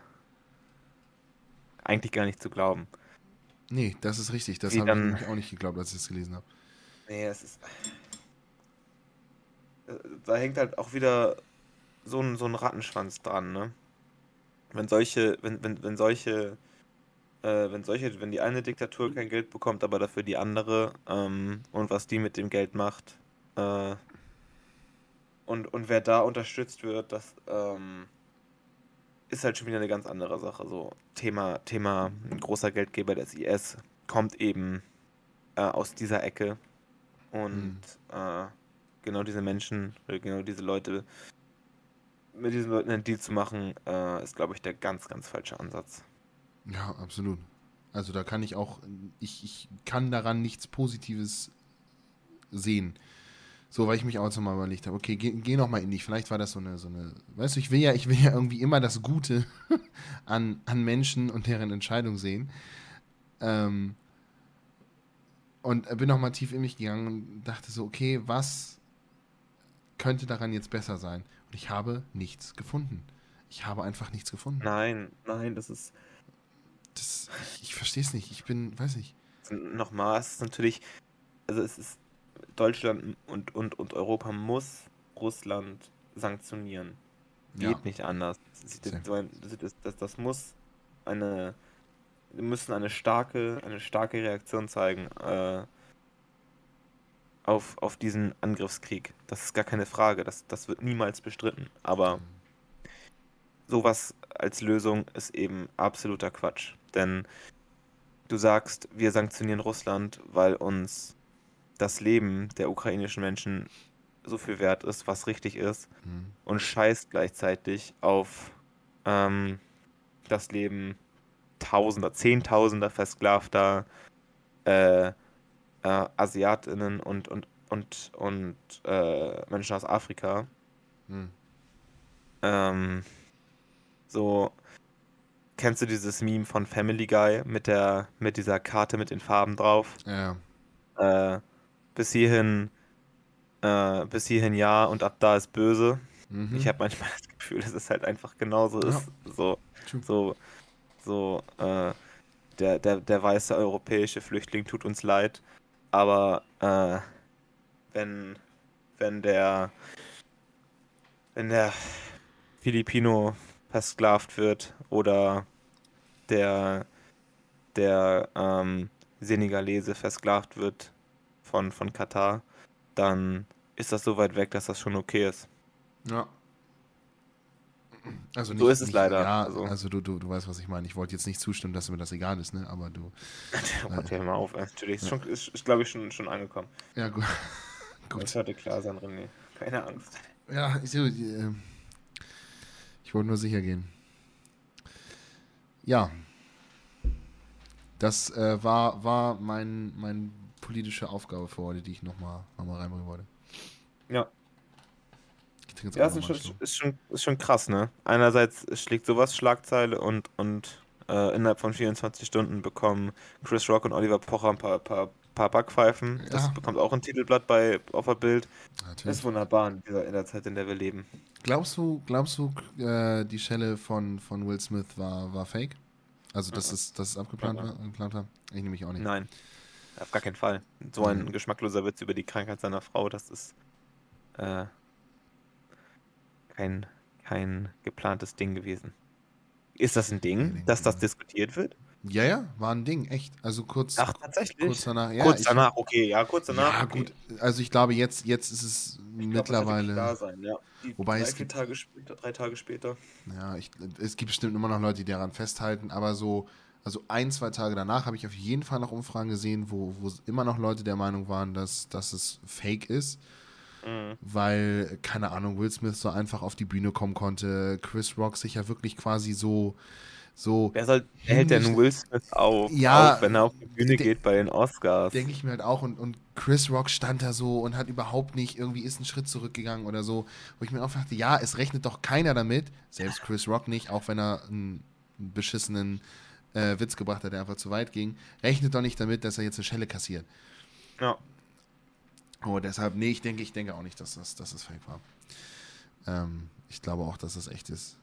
eigentlich gar nicht zu glauben. Nee, das ist richtig. Das habe ich auch nicht geglaubt, als ich es gelesen habe. Nee, es ist. Äh, da hängt halt auch wieder so ein, so ein Rattenschwanz dran, ne? Wenn solche, wenn, wenn, wenn solche, äh, wenn solche, wenn die eine Diktatur kein Geld bekommt, aber dafür die andere, ähm, und was die mit dem Geld macht, äh, und, und wer da unterstützt wird, das ähm, ist halt schon wieder eine ganz andere Sache. So, Thema, Thema ein großer Geldgeber des IS kommt eben äh, aus dieser Ecke. Und mhm. äh, genau diese Menschen, genau diese Leute, mit diesen Leuten einen Deal zu machen, äh, ist, glaube ich, der ganz, ganz falsche Ansatz. Ja, absolut. Also da kann ich auch, ich, ich kann daran nichts Positives sehen. So, weil ich mich auch jetzt nochmal überlegt habe, okay, geh, geh nochmal in dich. Vielleicht war das so eine, so eine, weißt du, ich will ja, ich will ja irgendwie immer das Gute (laughs) an, an Menschen und deren Entscheidung sehen. Ähm, und bin nochmal tief in mich gegangen und dachte so, okay, was könnte daran jetzt besser sein? Und ich habe nichts gefunden. Ich habe einfach nichts gefunden. Nein, nein, das ist. Das, ich ich verstehe es nicht. Ich bin, weiß nicht. Nochmal, es ist natürlich. Also, es ist. Deutschland und, und, und Europa muss Russland sanktionieren. Geht Ja. nicht anders. Das, das, das, muss eine. Wir müssen eine starke, eine starke Reaktion zeigen äh, auf, auf diesen Angriffskrieg. Das ist gar keine Frage. Das, das wird niemals bestritten. Aber sowas als Lösung ist eben absoluter Quatsch. Denn du sagst, wir sanktionieren Russland, weil uns das Leben der ukrainischen Menschen so viel wert ist, was richtig ist, Hm. und scheißt gleichzeitig auf ähm, das Leben Tausender, Zehntausender versklavter äh, äh, Asiatinnen und, und, und, und äh, Menschen aus Afrika. Hm. Ähm, so, kennst du dieses Meme von Family Guy mit der, mit dieser Karte mit den Farben drauf? Ja. Äh, bis hierhin, äh, bis hierhin ja und ab da ist böse. Mhm. Ich habe manchmal (laughs) das Gefühl, dass es halt einfach genauso Ja. ist. So, so, so, äh, der, der, der weiße europäische Flüchtling tut uns leid, aber äh, wenn, wenn der, wenn der Filipino versklavt wird oder der, der ähm, Senegalese versklavt wird von, von Katar, dann ist das so weit weg, dass das schon okay ist. Ja. Also So ist es leider, Ja, also, also. du, du, du weißt, was ich meine. Ich wollte jetzt nicht zustimmen, dass mir das egal ist, ne? Aber du. (laughs) Gott, hör mal auf, ey. natürlich. Ist, schon, ist, ist glaube ich, schon, schon angekommen. Ja, (laughs) gut. Das gut. sollte klar sein, René. Keine Angst. Ja, ich, äh, ich wollte nur sicher gehen. Ja. Das äh, war, war mein, mein politische Aufgabe für heute, die ich nochmal noch mal reinbringen wollte. Ja. Ja, ist schon, ist, schon, ist schon krass, ne? Einerseits schlägt sowas Schlagzeile und, und äh, innerhalb von 24 Stunden bekommen Chris Rock und Oliver Pocher ein paar, paar, paar Backpfeifen. Das Ja. bekommt auch ein Titelblatt bei auf der Bild. Das Natürlich. ist wunderbar in, dieser, in der Zeit, in der wir leben. Glaubst du, glaubst du, äh, die Schelle von, von Will Smith war, war fake? Also, dass Mhm. es, dass es abgeplant Mhm. war, geplant war? Ich nehme mich auch nicht. Nein, auf gar keinen Fall. So ein Mhm. geschmackloser Witz über die Krankheit seiner Frau, das ist äh, kein, kein geplantes Ding gewesen. Ist das ein Ding, Ding, dass das diskutiert wird? Ja, ja, war ein Ding, echt. Also kurz, Ach, tatsächlich? kurz danach. Ja, kurz ich, danach, okay, ja, kurz danach. Ja, okay. gut. Also ich glaube, jetzt, jetzt ist es Ich glaub, mittlerweile. klar sein, ja. Wobei drei, es gibt- Tage später, drei Tage später. Ja, ich, es gibt bestimmt immer noch Leute, die daran festhalten, aber so, also ein, zwei Tage danach habe ich auf jeden Fall noch Umfragen gesehen, wo, wo immer noch Leute der Meinung waren, dass, dass es fake ist, Mhm. weil, keine Ahnung, Will Smith so einfach auf die Bühne kommen konnte, Chris Rock sich ja wirklich quasi so, so, Wer, soll, hält denn Will Smith auf, Ja, auf, wenn er auf die Bühne geht bei den Oscars? denke ich mir halt auch, und, und Chris Rock stand da so und hat überhaupt nicht, irgendwie ist einen Schritt zurückgegangen oder so, wo ich mir auch dachte, ja, es rechnet doch keiner damit, selbst Chris Rock nicht, auch wenn er einen beschissenen äh, Witz gebracht hat, der einfach zu weit ging, rechnet doch nicht damit, dass er jetzt eine Schelle kassiert. Ja. Oh, deshalb, nee, ich denke, ich denke auch nicht, dass das, dass das fake war. Ähm, ich glaube auch, dass das echt ist.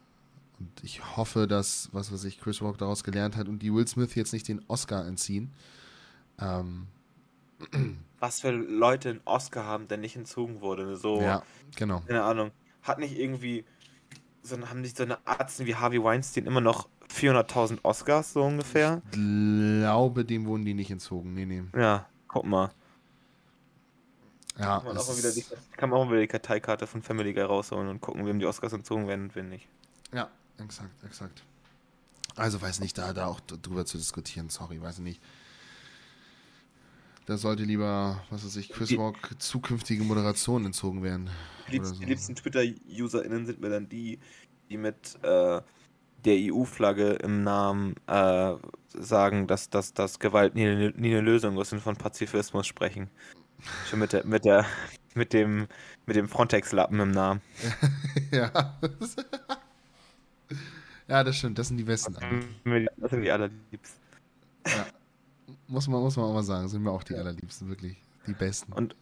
Und ich hoffe, dass, was weiß ich, Chris Rock daraus gelernt hat und die Will Smith jetzt nicht den Oscar entziehen. Ähm, Was für Leute einen Oscar haben, der nicht entzogen wurde. So, Ja, genau. keine Ahnung. Hat nicht irgendwie, so, haben nicht so eine Arzten wie Harvey Weinstein immer noch 400.000 Oscars, so ungefähr? Ich glaube, dem wurden die nicht entzogen. Nee, nee. Ja, guck mal. Ja, Kann man, auch mal wieder die, kann man auch mal wieder die Karteikarte von Family Guy rausholen und gucken, wem die Oscars entzogen werden und wem nicht. ja, exakt, exakt. Also weiß nicht, da, da auch drüber zu diskutieren, sorry, weiß ich nicht. Da sollte lieber, was weiß ich, Chris Rock zukünftige Moderation entzogen werden. Die liebsten, Oder so. die liebsten Twitter-UserInnen sind mir dann die, die mit äh, der EU-Flagge im Namen äh, sagen, dass, dass, dass Gewalt nie, eine- nie eine Lösung ist und von Pazifismus sprechen. Schon mit der, mit der, mit dem, mit dem Frontex-Lappen im Namen. (laughs) ja. ja, das stimmt, das sind die besten. Das sind die allerliebsten. Muss man, muss man auch mal sagen, sind mir auch die allerliebsten, wirklich. Die besten. Und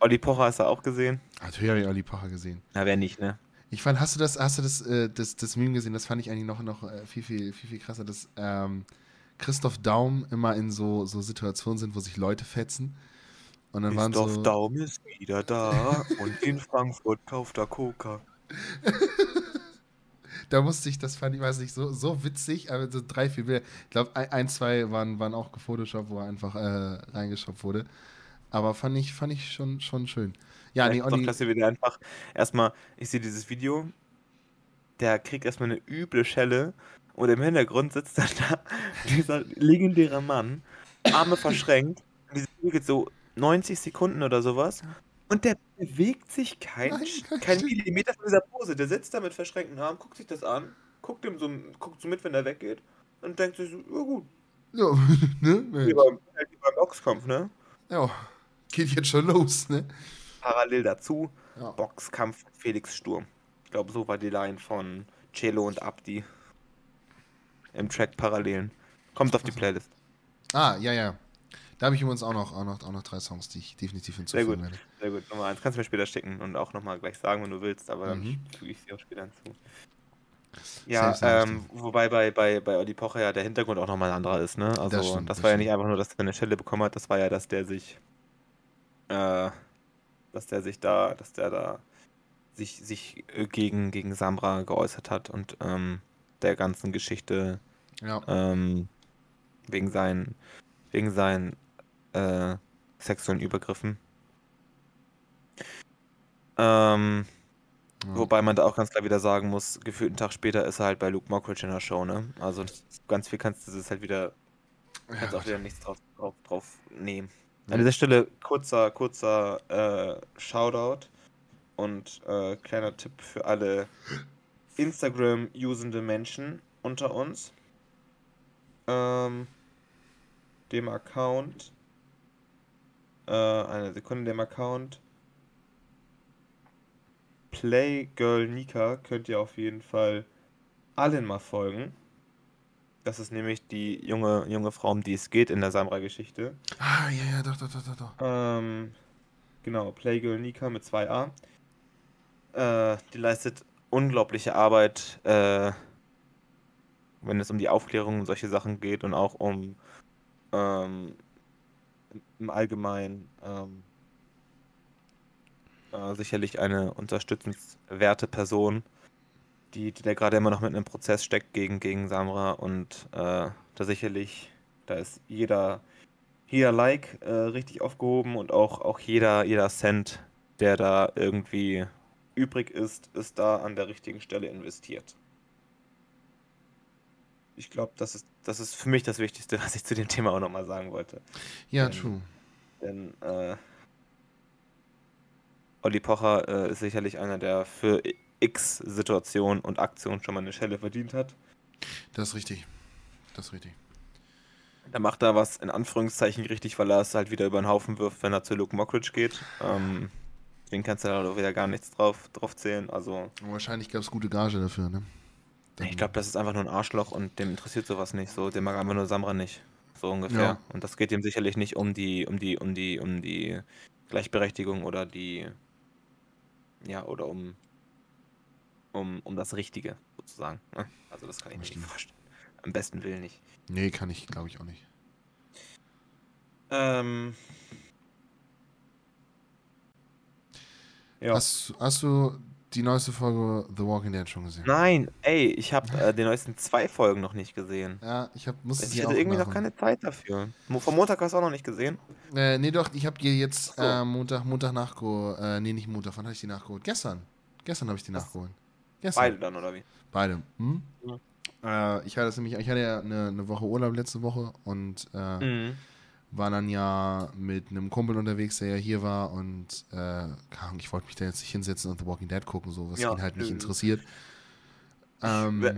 Olli Pocher hast du auch gesehen? Natürlich habe ich Olli Pocher gesehen. Na, wer nicht, ne? Ich fand, hast du das, hast du das, äh, das, das Meme gesehen? Das fand ich eigentlich noch, noch äh, viel, viel, viel, viel krasser, dass ähm, Christoph Daum immer in so, so Situationen sind, wo sich Leute fetzen. Und dann waren Christoph so. Daum ist wieder da und in Frankfurt kauft er Coca. (laughs) Da musste ich, das fand ich, weiß nicht, so, so witzig, aber so drei, vier Bilder. Ich glaube, ein, ein, zwei waren, waren auch gefotoshoppt, wo er einfach äh, reingeschoppt wurde. Aber fand ich, fand ich schon, schon schön. Ja, Ja, nee, ich doch, Olli, dass wir wieder einfach erstmal, ich sehe dieses Video, der kriegt erstmal eine üble Schelle und im Hintergrund sitzt dann (laughs) da dieser legendäre Mann, Arme verschränkt, und dieses Video geht so 90 Sekunden oder sowas und der bewegt sich kein, Nein, kein stimmt. Millimeter von dieser Pose. Der sitzt da mit verschränkten Armen, guckt sich das an, guckt ihm so, guckt so mit, wenn er weggeht und denkt sich so, ja gut, ja, (laughs) ne? wie beim, wie beim Boxkampf, ne? Ja, geht jetzt schon los, ne? Parallel dazu Ja. Boxkampf Felix Sturm. Ich glaube, so war die Line von Celo und Abdi im Track Parallelen. Kommt auf die Playlist. Ah, ja, ja. Da habe ich übrigens auch noch, auch, noch, auch noch drei Songs, die ich definitiv hinzufügen gut. werde. Sehr gut. Nummer eins kannst du mir später schicken und auch nochmal gleich sagen, wenn du willst, aber dann Mhm. füge ich sie auch später hinzu. Ja, ähm, wobei bei, bei, bei Olli Pocher ja der Hintergrund auch nochmal ein anderer ist, ne? Also, Das das, stimmt, das war ja stimmt. nicht einfach nur, dass er eine Schelle bekommen hat, das war ja, dass der sich, äh, dass der sich da, dass der da sich, sich äh, gegen, gegen Samra geäußert hat und ähm, der ganzen Geschichte Ja, ähm, wegen seinen, wegen seinen äh, sexuellen Übergriffen. Ähm, ja. Wobei man da auch ganz klar wieder sagen muss, gefühlt einen Tag später ist er halt bei Luke Mockridge in der Show, ne? Also ganz viel kannst du das halt wieder, ja, kannst auch Gott. wieder nichts drauf, drauf, drauf nehmen. An dieser Stelle kurzer, kurzer äh, Shoutout und äh, kleiner Tipp für alle Instagram-usende Menschen unter uns. Ähm, dem Account, äh, eine Sekunde, dem Account Playgirl Nika könnt ihr auf jeden Fall allen mal folgen. Das ist nämlich die junge, junge Frau, um die es geht in der Samra-Geschichte. Ah, ja, ja, doch, doch, doch, doch, doch. Ähm, genau, Playgirl Nika mit 2a. Äh, die leistet unglaubliche Arbeit, äh, wenn es um die Aufklärung und solche Sachen geht und auch um ähm, im Allgemeinen ähm, äh, sicherlich eine unterstützenswerte Person, die, die da gerade immer noch mit einem Prozess steckt gegen, gegen Samra und äh, da sicherlich, da ist jeder jeder Like äh, richtig aufgehoben und auch, auch jeder, jeder Cent, der da irgendwie übrig ist, ist da an der richtigen Stelle investiert. Ich glaube, das ist, das ist für mich das Wichtigste, (laughs) was ich zu dem Thema auch nochmal sagen wollte. Ja, Ähm, true. Denn äh, Olli Pocher äh, ist sicherlich einer, der für x Situationen und Aktionen schon mal eine Schelle verdient hat. Das ist richtig. Das ist richtig. Da macht er was in Anführungszeichen richtig, weil er es halt wieder über den Haufen wirft, wenn er zu Luke Mockridge geht. Ähm, den kannst du da doch wieder gar nichts drauf, drauf zählen. Also, wahrscheinlich gab es gute Gage dafür, ne? Dann- ich glaube, das ist einfach nur ein Arschloch und dem interessiert sowas nicht. So, dem mag einfach nur Samra nicht. So ungefähr. Ja. Und das geht ihm sicherlich nicht um die, um die, um die, um die Gleichberechtigung oder die, ja, oder um, um, um das Richtige, sozusagen. Ne? Also das kann ich mir nicht vorstellen. Am besten Willen nicht. Nee, kann ich, glaube ich, auch nicht. Ähm. Ja. Hast, hast du die neueste Folge The Walking Dead schon gesehen? Nein, ey, ich habe äh, die neuesten zwei Folgen noch nicht gesehen. Ja, ich hab, musste Ich sie hatte auch irgendwie noch nachholen. keine Zeit dafür. Vom Montag hast du auch noch nicht gesehen? Äh, nee, doch, ich habe die jetzt so. äh, Montag, Montag nachgeholt. Äh, nee, nicht Montag, wann habe ich die nachgeholt? Gestern. Gestern habe ich die nachgeholt. Gestern. Beide dann, oder wie? Beide. Hm? Ja. Äh, ich hatte das nämlich, ich hatte ja eine, eine Woche Urlaub letzte Woche und äh, Mhm. war dann ja mit einem Kumpel unterwegs, der ja hier war und äh, ich wollte mich da jetzt nicht hinsetzen und The Walking Dead gucken, so was Ja, ihn halt nicht nö. interessiert. Ähm, werd,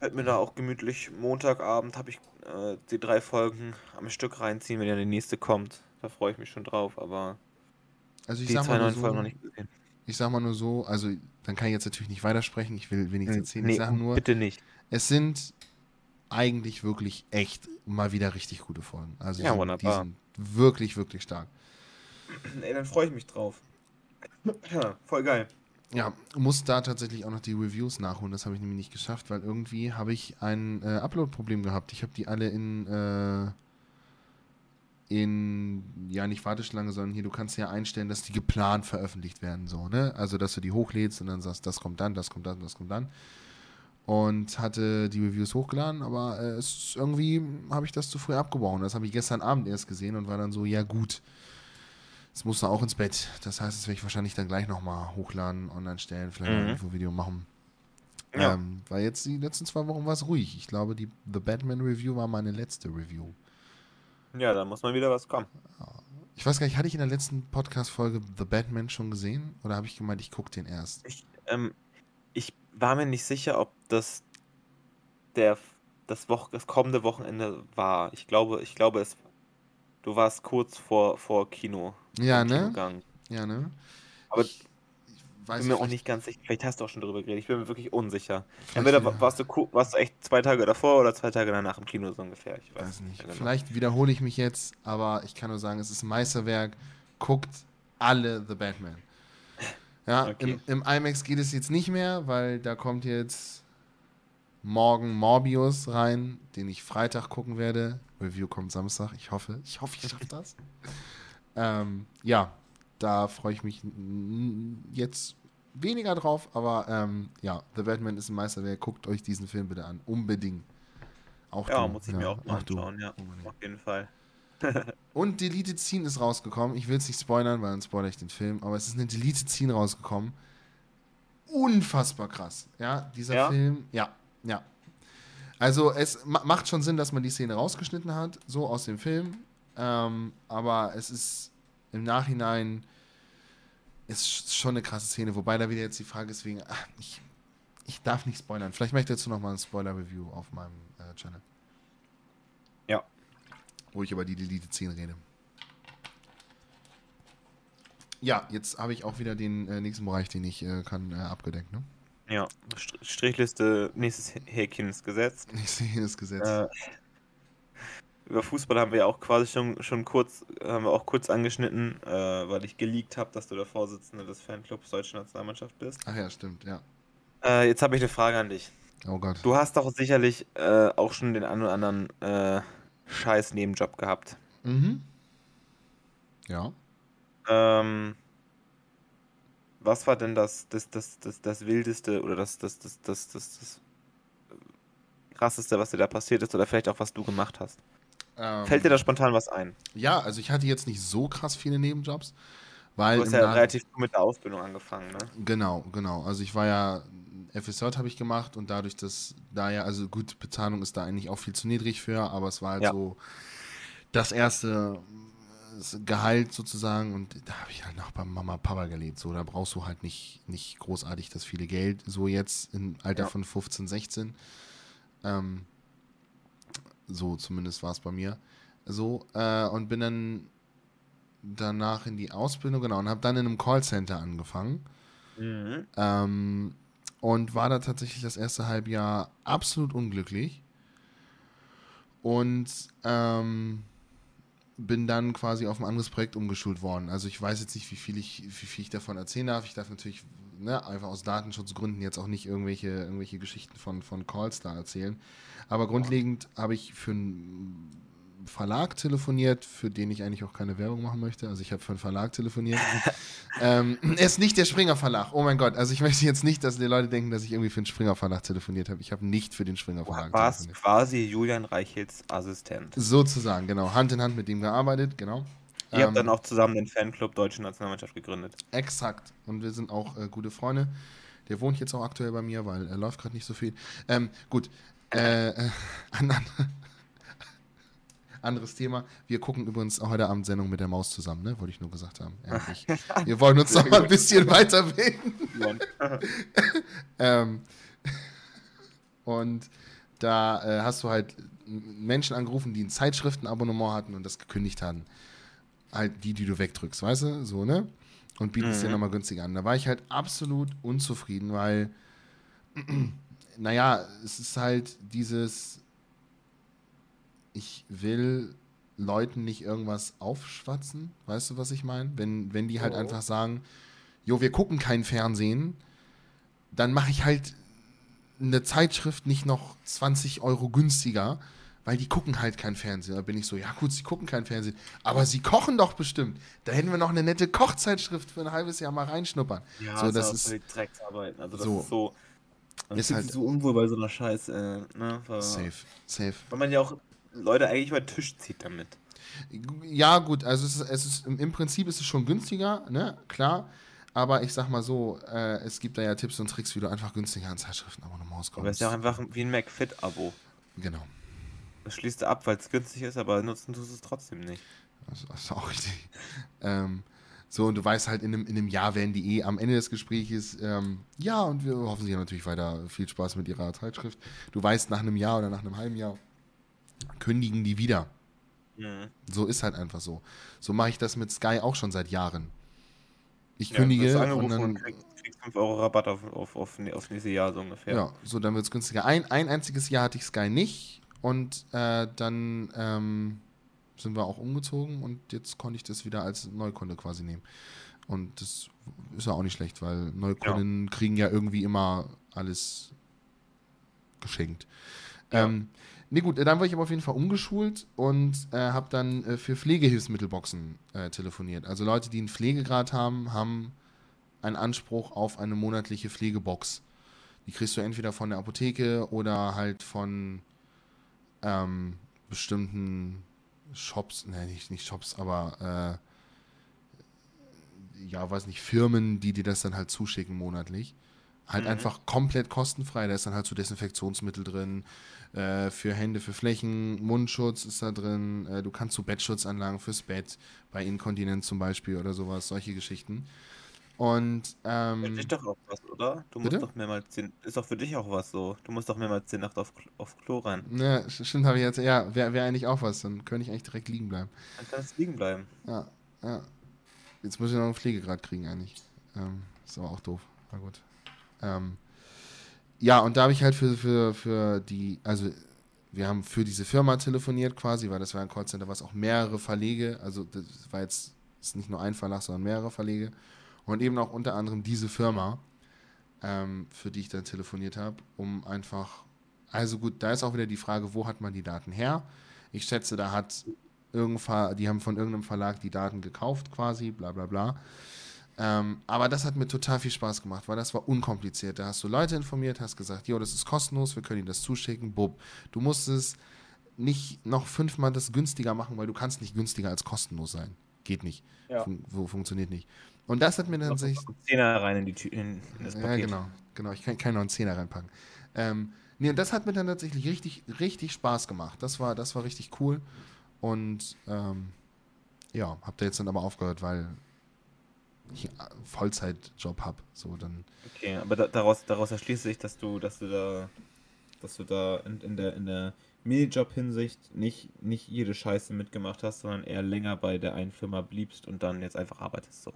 werd mir da auch gemütlich Montagabend habe ich äh, die drei Folgen am Stück reinziehen, wenn ja die nächste kommt. Da freue ich mich schon drauf, aber also ich die sag, zwei mal neuen Folgen noch so, nicht gesehen. Ich sag mal nur so, also dann kann ich jetzt natürlich nicht weitersprechen, ich will, will nichts erzählen, ich Nee, sag nur, bitte nicht. es sind eigentlich wirklich echt mal wieder richtig gute Folgen. Also Ja, die, wunderbar. die sind wirklich, wirklich stark. Ey, dann freue ich mich drauf. Ja, (clears throat) voll geil. Ja, muss da tatsächlich auch noch die Reviews nachholen. Das habe ich nämlich nicht geschafft, weil irgendwie habe ich ein äh, Upload-Problem gehabt. Ich habe die alle in, äh, in, ja, nicht Warteschlange, sondern hier, du kannst ja einstellen, dass die geplant veröffentlicht werden, so, ne? Also, dass du die hochlädst und dann sagst, das kommt dann, das kommt dann, das kommt dann. Und hatte die Reviews hochgeladen, aber äh, es irgendwie habe ich das zu früh abgebrochen. Das habe ich gestern Abend erst gesehen und war dann so, ja gut, es muss auch ins Bett. Das heißt, das werde ich wahrscheinlich dann gleich nochmal hochladen, online stellen, vielleicht mhm. ein Info-Video machen. Ja. Ähm, weil jetzt die letzten zwei Wochen war es ruhig. Ich glaube, die The Batman Review war meine letzte Review. Ja, da muss mal wieder was kommen. Ich weiß gar nicht, hatte ich in der letzten Podcast-Folge The Batman schon gesehen? Oder habe ich gemeint, ich gucke den erst? Ich, ähm, ich war mir nicht sicher, ob das der das, Woche, das kommende Wochenende war. Ich glaube, ich glaube, es du warst kurz vor, vor Kino. Ja, ne? Kinogang. Ja, ne? Aber ich, ich bin mir auch nicht ganz sicher. Vielleicht hast du auch schon darüber geredet. Ich bin mir wirklich unsicher. Entweder ja. warst, du, warst du echt zwei Tage davor oder zwei Tage danach im Kino so ungefähr. Ich weiß, weiß nicht. Genau. Vielleicht wiederhole ich mich jetzt, aber ich kann nur sagen, es ist ein Meisterwerk. Guckt alle The Batman. Ja, okay. im, im IMAX geht es jetzt nicht mehr, weil da kommt jetzt morgen Morbius rein, den ich Freitag gucken werde. Review kommt Samstag. Ich hoffe, ich hoffe, ich schaffe das. (laughs) ähm, ja, da freue ich mich jetzt weniger drauf, aber ähm, ja, The Batman ist ein Meisterwerk. Guckt euch diesen Film bitte an. Unbedingt. Auch ja, du. muss ich ja, mir auch mal anschauen, du. ja. Auf jeden Fall. (laughs) Und Deleted Scene ist rausgekommen. Ich will es nicht spoilern, weil dann spoilere ich den Film, aber es ist eine Deleted Scene rausgekommen. Unfassbar krass. Ja, dieser ja? Film, ja, ja. Also es macht schon Sinn, dass man die Szene rausgeschnitten hat, so aus dem Film. Ähm, aber es ist im Nachhinein ist schon eine krasse Szene, wobei da wieder jetzt die Frage ist wegen, ach, ich, ich darf nicht spoilern. Vielleicht mache ich dazu nochmal ein Spoiler-Review auf meinem äh, Channel. Ja. Wo ich über die Deleted Szene rede. Ja, jetzt habe ich auch wieder den äh, nächsten Bereich, den ich äh, kann, äh, abgedeckt, ne? Ja, Strichliste, nächstes Häkchen ist gesetzt. Nächstes Häkchen ist gesetzt. Äh, über Fußball haben wir ja auch quasi schon, schon kurz, haben wir auch kurz angeschnitten, äh, weil ich geleakt habe, dass du der Vorsitzende des Fanclubs Deutsche Nationalmannschaft bist. Ach ja, stimmt, ja. Äh, jetzt habe ich eine Frage an dich. Oh Gott. Du hast doch sicherlich äh, auch schon den einen oder anderen äh, scheiß Nebenjob gehabt. Mhm. Ja. Ähm, was war denn das, das, das, das, das Wildeste oder das, das, das, das, das, das Krasseste, was dir da passiert ist oder vielleicht auch was du gemacht hast? Ähm, Fällt dir da spontan was ein? Ja, also ich hatte jetzt nicht so krass viele Nebenjobs, weil. Du hast ja Nach relativ früh mit der Ausbildung angefangen, ne? Genau, genau. Also ich war ja, FSJ habe ich gemacht und dadurch, dass da ja, also gut, Bezahlung ist da eigentlich auch viel zu niedrig für, aber es war halt ja. so das erste Gehalt sozusagen und da habe ich halt noch bei Mama Papa gelebt. So, da brauchst du halt nicht, nicht großartig das viele Geld. So jetzt im Alter ja. von 15, 16. Ähm, so zumindest war es bei mir. So, äh, und bin dann danach in die Ausbildung, genau, und habe dann in einem Callcenter angefangen. Mhm. Ähm, und war da tatsächlich das erste Halbjahr absolut unglücklich. Und ähm, bin dann quasi auf ein anderes Projekt umgeschult worden. Also ich weiß jetzt nicht, wie viel ich, wie viel ich davon erzählen darf. Ich darf natürlich ne, einfach aus Datenschutzgründen jetzt auch nicht irgendwelche, irgendwelche Geschichten von, von Calls da erzählen. Aber grundlegend habe ich für ein Verlag telefoniert, für den ich eigentlich auch keine Werbung machen möchte. Also ich habe für einen Verlag telefoniert. (laughs) ähm, er ist nicht der Springer Verlag. Oh mein Gott. Also ich möchte jetzt nicht, dass die Leute denken, dass ich irgendwie für den Springer Verlag telefoniert habe. Ich habe nicht für den Springer Verlag du warst telefoniert. quasi Julian Reichels Assistent. Sozusagen, genau. Hand in Hand mit ihm gearbeitet, genau. Ihr ähm, habt dann auch zusammen den Fanclub Deutsche Nationalmannschaft gegründet. Exakt. Und wir sind auch äh, gute Freunde. Der wohnt jetzt auch aktuell bei mir, weil er läuft gerade nicht so viel. Ähm, gut. Äh, äh, (laughs) anderes Thema. Wir gucken übrigens heute Abend Sendung mit der Maus zusammen, ne? Wollte ich nur gesagt haben. Ehrlich. (laughs) Wir wollen uns noch mal ein bisschen weiterbilden. (laughs) ähm, und da äh, hast du halt Menschen angerufen, die ein Zeitschriftenabonnement hatten und das gekündigt hatten. Halt die, die du wegdrückst, weißt du? So, ne? Und bietest mhm. dir nochmal günstiger an. Da war ich halt absolut unzufrieden, weil, (clears throat) naja, es ist halt dieses, ich will Leuten nicht irgendwas aufschwatzen, weißt du, was ich meine? Wenn, wenn die halt oh. einfach sagen, jo, wir gucken kein Fernsehen, dann mache ich halt eine Zeitschrift nicht noch 20 Euro günstiger, weil die gucken halt kein Fernsehen. Da bin ich so, ja gut, sie gucken kein Fernsehen, aber sie kochen doch bestimmt. Da hätten wir noch eine nette Kochzeitschrift für ein halbes Jahr mal reinschnuppern. Ja, so, das das ist Drecksarbeit. Also das so. ist so. Man Ist halt- sich so unwohl bei so einer Scheiße, äh, ne? Weil, safe, safe. weil man ja auch Leute eigentlich über den Tisch zieht damit. Ja, gut, also es ist, es ist im Prinzip ist es schon günstiger, ne, klar. Aber ich sag mal so, äh, es gibt da ja Tipps und Tricks, wie du einfach günstiger an Zeitschriftenabonnements Aber es kommst. ist ja auch einfach wie ein McFit-Abo. Genau. Das schließt du ab, weil es günstig ist, aber nutzen tust du es trotzdem nicht. Das, ist auch richtig. Ähm, so, und du weißt halt, in einem, in einem Jahr werden die eh am Ende des Gesprächs, ähm, ja, und wir hoffen, sie haben natürlich weiter viel Spaß mit ihrer Zeitschrift. Du weißt, nach einem Jahr oder nach einem halben Jahr kündigen die wieder. Mhm. So ist halt einfach so. So mache ich das mit Sky auch schon seit Jahren. Ich Ja, kündige und dann. und kriegst, kriegst 5 Euro Rabatt auf, auf, auf, aufs nächste Jahr so ungefähr. Ja, so dann wird es günstiger. Ein, ein einziges Jahr hatte ich Sky nicht und äh, dann ähm, sind wir auch umgezogen und jetzt konnte ich das wieder als Neukunde quasi nehmen. Und das ist ja auch nicht schlecht, weil Neukunden kriegen ja irgendwie immer alles geschenkt. Ja. Ähm, nee, gut, dann war ich aber auf jeden Fall umgeschult und äh, habe dann äh, für Pflegehilfsmittelboxen äh, telefoniert. Also Leute, die einen Pflegegrad haben, haben einen Anspruch auf eine monatliche Pflegebox. Die kriegst du entweder von der Apotheke oder halt von ähm, bestimmten Shops, ne, nicht, nicht Shops, aber äh, ja, weiß nicht, Firmen, die dir das dann halt zuschicken monatlich. Halt Mhm. einfach komplett kostenfrei. Da ist dann halt so Desinfektionsmittel drin, äh, für Hände, für Flächen, Mundschutz ist da drin, äh, du kannst so Bettschutzanlagen fürs Bett, bei Inkontinenz zum Beispiel oder sowas, solche Geschichten. Und ähm, Für dich doch auch was, oder? Du Bitte? musst doch mehrmals 10. Ist doch für dich auch was so. Du musst doch mehrmals 10 Nacht auf, Klo- auf Klo rein. Ja, st- stimmt, habe ich jetzt. Ja, wäre wär eigentlich auch was. Dann könnte ich eigentlich direkt liegen bleiben. Dann kannst du liegen bleiben. Ja, ja. Jetzt muss ich noch einen Pflegegrad kriegen, eigentlich. Ähm, ist aber auch doof. Na gut. Ähm, ja, und da habe ich halt für, für, für die, also wir haben für diese Firma telefoniert quasi, weil das war ein Callcenter, was auch mehrere Verlege, also das war jetzt ist nicht nur ein Verlag, sondern mehrere Verlege. Und eben auch unter anderem diese Firma, ähm, für die ich dann telefoniert habe, um einfach, also gut, da ist auch wieder die Frage, wo hat man die Daten her? Ich schätze, da hat irgendein die haben von irgendeinem Verlag die Daten gekauft quasi, bla bla bla. Ähm, aber das hat mir total viel Spaß gemacht, weil das war unkompliziert. Da hast du Leute informiert, hast gesagt, jo, das ist kostenlos, wir können ihnen das zuschicken, bub. Du musst es nicht noch fünfmal das günstiger machen, weil du kannst nicht günstiger als kostenlos sein. Geht nicht. Ja. Fun funktioniert nicht. Und das hat mir dann einen Zehner rein in, die Tü in, in das ja, Paket. genau. Genau, ich kann, kann noch einen Zehner reinpacken. Ähm, nee, und das hat mir dann tatsächlich richtig, richtig Spaß gemacht. Das war, das war richtig cool. Und ähm, ja, hab da jetzt dann aber aufgehört, weil ich einen Vollzeitjob habe. So, dann. Okay, aber da, daraus, daraus erschließt sich, dass du, dass du da, dass du da in, in der, in der Minijob-Hinsicht nicht, nicht jede Scheiße mitgemacht hast, sondern eher länger bei der einen Firma bliebst und dann jetzt einfach arbeitest so.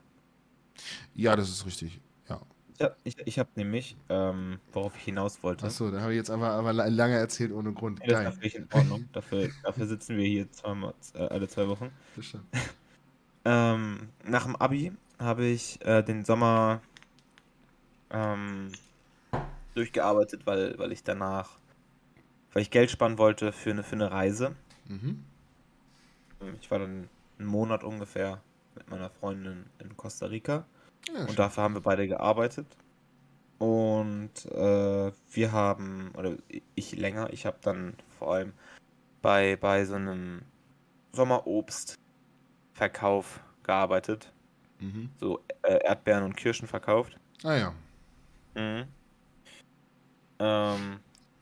Ja, das ist richtig. Ja. Ja, ich, ich habe nämlich, ähm, worauf ich hinaus wollte. Achso, da habe ich jetzt aber, aber la- lange erzählt ohne Grund. Ja, das ist natürlich in Ordnung. Dafür, dafür sitzen wir hier zweimal, äh, alle zwei Wochen. Bestimmt. (laughs) Ähm, nach dem Abi habe ich äh, den Sommer ähm, durchgearbeitet, weil, weil ich danach, weil ich Geld sparen wollte für eine, für eine Reise. Mhm. Ich war dann einen Monat ungefähr mit meiner Freundin in Costa Rica Ja, und dafür haben wir beide gearbeitet. Und äh, wir haben, oder ich länger, ich habe dann vor allem bei, bei so einem Sommerobstverkauf gearbeitet. mhm. so äh, Erdbeeren und Kirschen verkauft. Ah ja. Mhm. Ähm,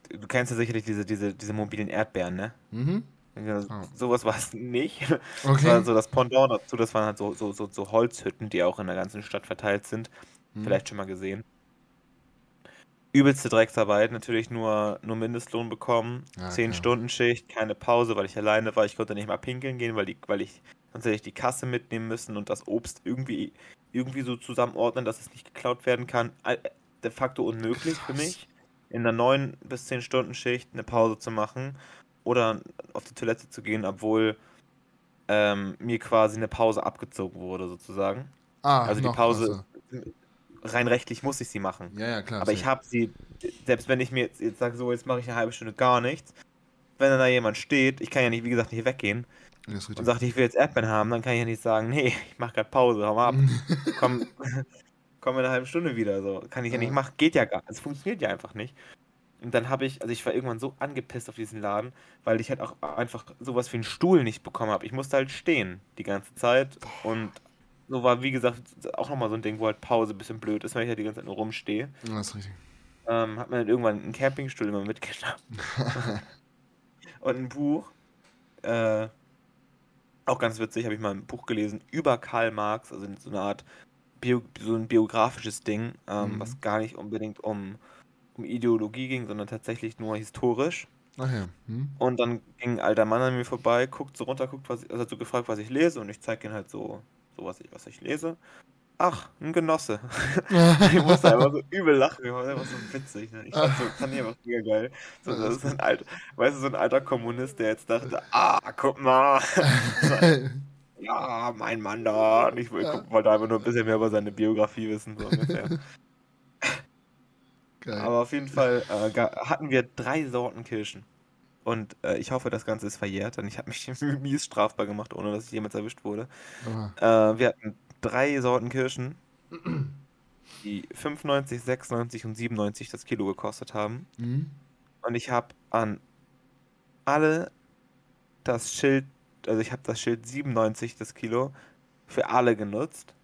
du kennst ja sicherlich diese, diese, diese mobilen Erdbeeren, ne? Mhm. Ja, Ah. Sowas war es (laughs) nicht. Das Okay. war so das Pendant dazu, das waren halt so, so, so, so Holzhütten, die auch in der ganzen Stadt verteilt sind. Mhm. Vielleicht schon mal gesehen. Übelste Drecksarbeit, natürlich nur, nur Mindestlohn bekommen. Ja, Zehn. Stunden Schicht, keine Pause, weil ich alleine war. Ich konnte nicht mal pinkeln gehen, weil, die, weil ich sonst hätte ich die Kasse mitnehmen müssen und das Obst irgendwie, irgendwie so zusammenordnen, dass es nicht geklaut werden kann. All- De facto unmöglich für Krass. mich, in einer 9 bis 10 Stunden Schicht eine Pause zu machen oder auf die Toilette zu gehen, obwohl ähm, mir quasi eine Pause abgezogen wurde, sozusagen. Ah, Also die Pause, krasser. rein rechtlich muss ich sie machen. Ja, ja, klar. Aber ich habe sie, selbst wenn ich mir jetzt, jetzt sage, so, jetzt mache ich eine halbe Stunde gar nichts, wenn dann da jemand steht, ich kann ja nicht, wie gesagt, nicht weggehen und sagt, ich will jetzt Erdbeeren haben, dann kann ich ja nicht sagen, nee, ich mache gerade Pause, hau mal ab. (laughs) komm, (laughs) komm in einer halben Stunde wieder. So. Kann ich ja, ja nicht machen, geht ja gar Es funktioniert ja einfach nicht. Und dann habe ich, also ich war irgendwann so angepisst auf diesen Laden, weil ich halt auch einfach sowas wie einen Stuhl nicht bekommen habe. Ich musste halt stehen die ganze Zeit. Und so war, wie gesagt, auch nochmal so ein Ding, wo halt Pause ein bisschen blöd ist, weil ich halt die ganze Zeit nur rumstehe. Ja, das ist richtig. Ähm, hat man dann irgendwann einen Campingstuhl immer mitgenommen. (laughs) und ein Buch. Äh, auch ganz witzig, habe ich mal ein Buch gelesen über Karl Marx, also so eine Art Bio, so ein biografisches Ding, ähm, mhm. was gar nicht unbedingt um um Ideologie ging, sondern tatsächlich nur historisch. Ach ja. Hm. Und dann ging ein alter Mann an mir vorbei, guckt so runter, guckt, was ich, also hat so gefragt, was ich lese, und ich zeige ihm halt so, so was, ich, was ich lese. Ach, ein Genosse. (laughs) ich musste einfach so übel lachen, das war einfach so witzig. Ne? Ich fand, so, fand ich einfach mega geil. So, das ist ein alter, weißt du, so ein alter Kommunist, der jetzt dachte, ah, guck mal. (laughs) ja, mein Mann da. Und ich, ich wollte einfach nur ein bisschen mehr über seine Biografie wissen, so ungefähr. (laughs) Geil. Aber auf jeden Fall äh, hatten wir drei Sorten Kirschen. Und äh, ich hoffe, das Ganze ist verjährt, denn ich habe mich (laughs) mies strafbar gemacht, ohne dass ich jemals erwischt wurde. Äh, wir hatten drei Sorten Kirschen, die 95, 96 und 97 das Kilo gekostet haben. Mhm. Und ich habe an alle das Schild, also ich habe das Schild 97 das Kilo für alle genutzt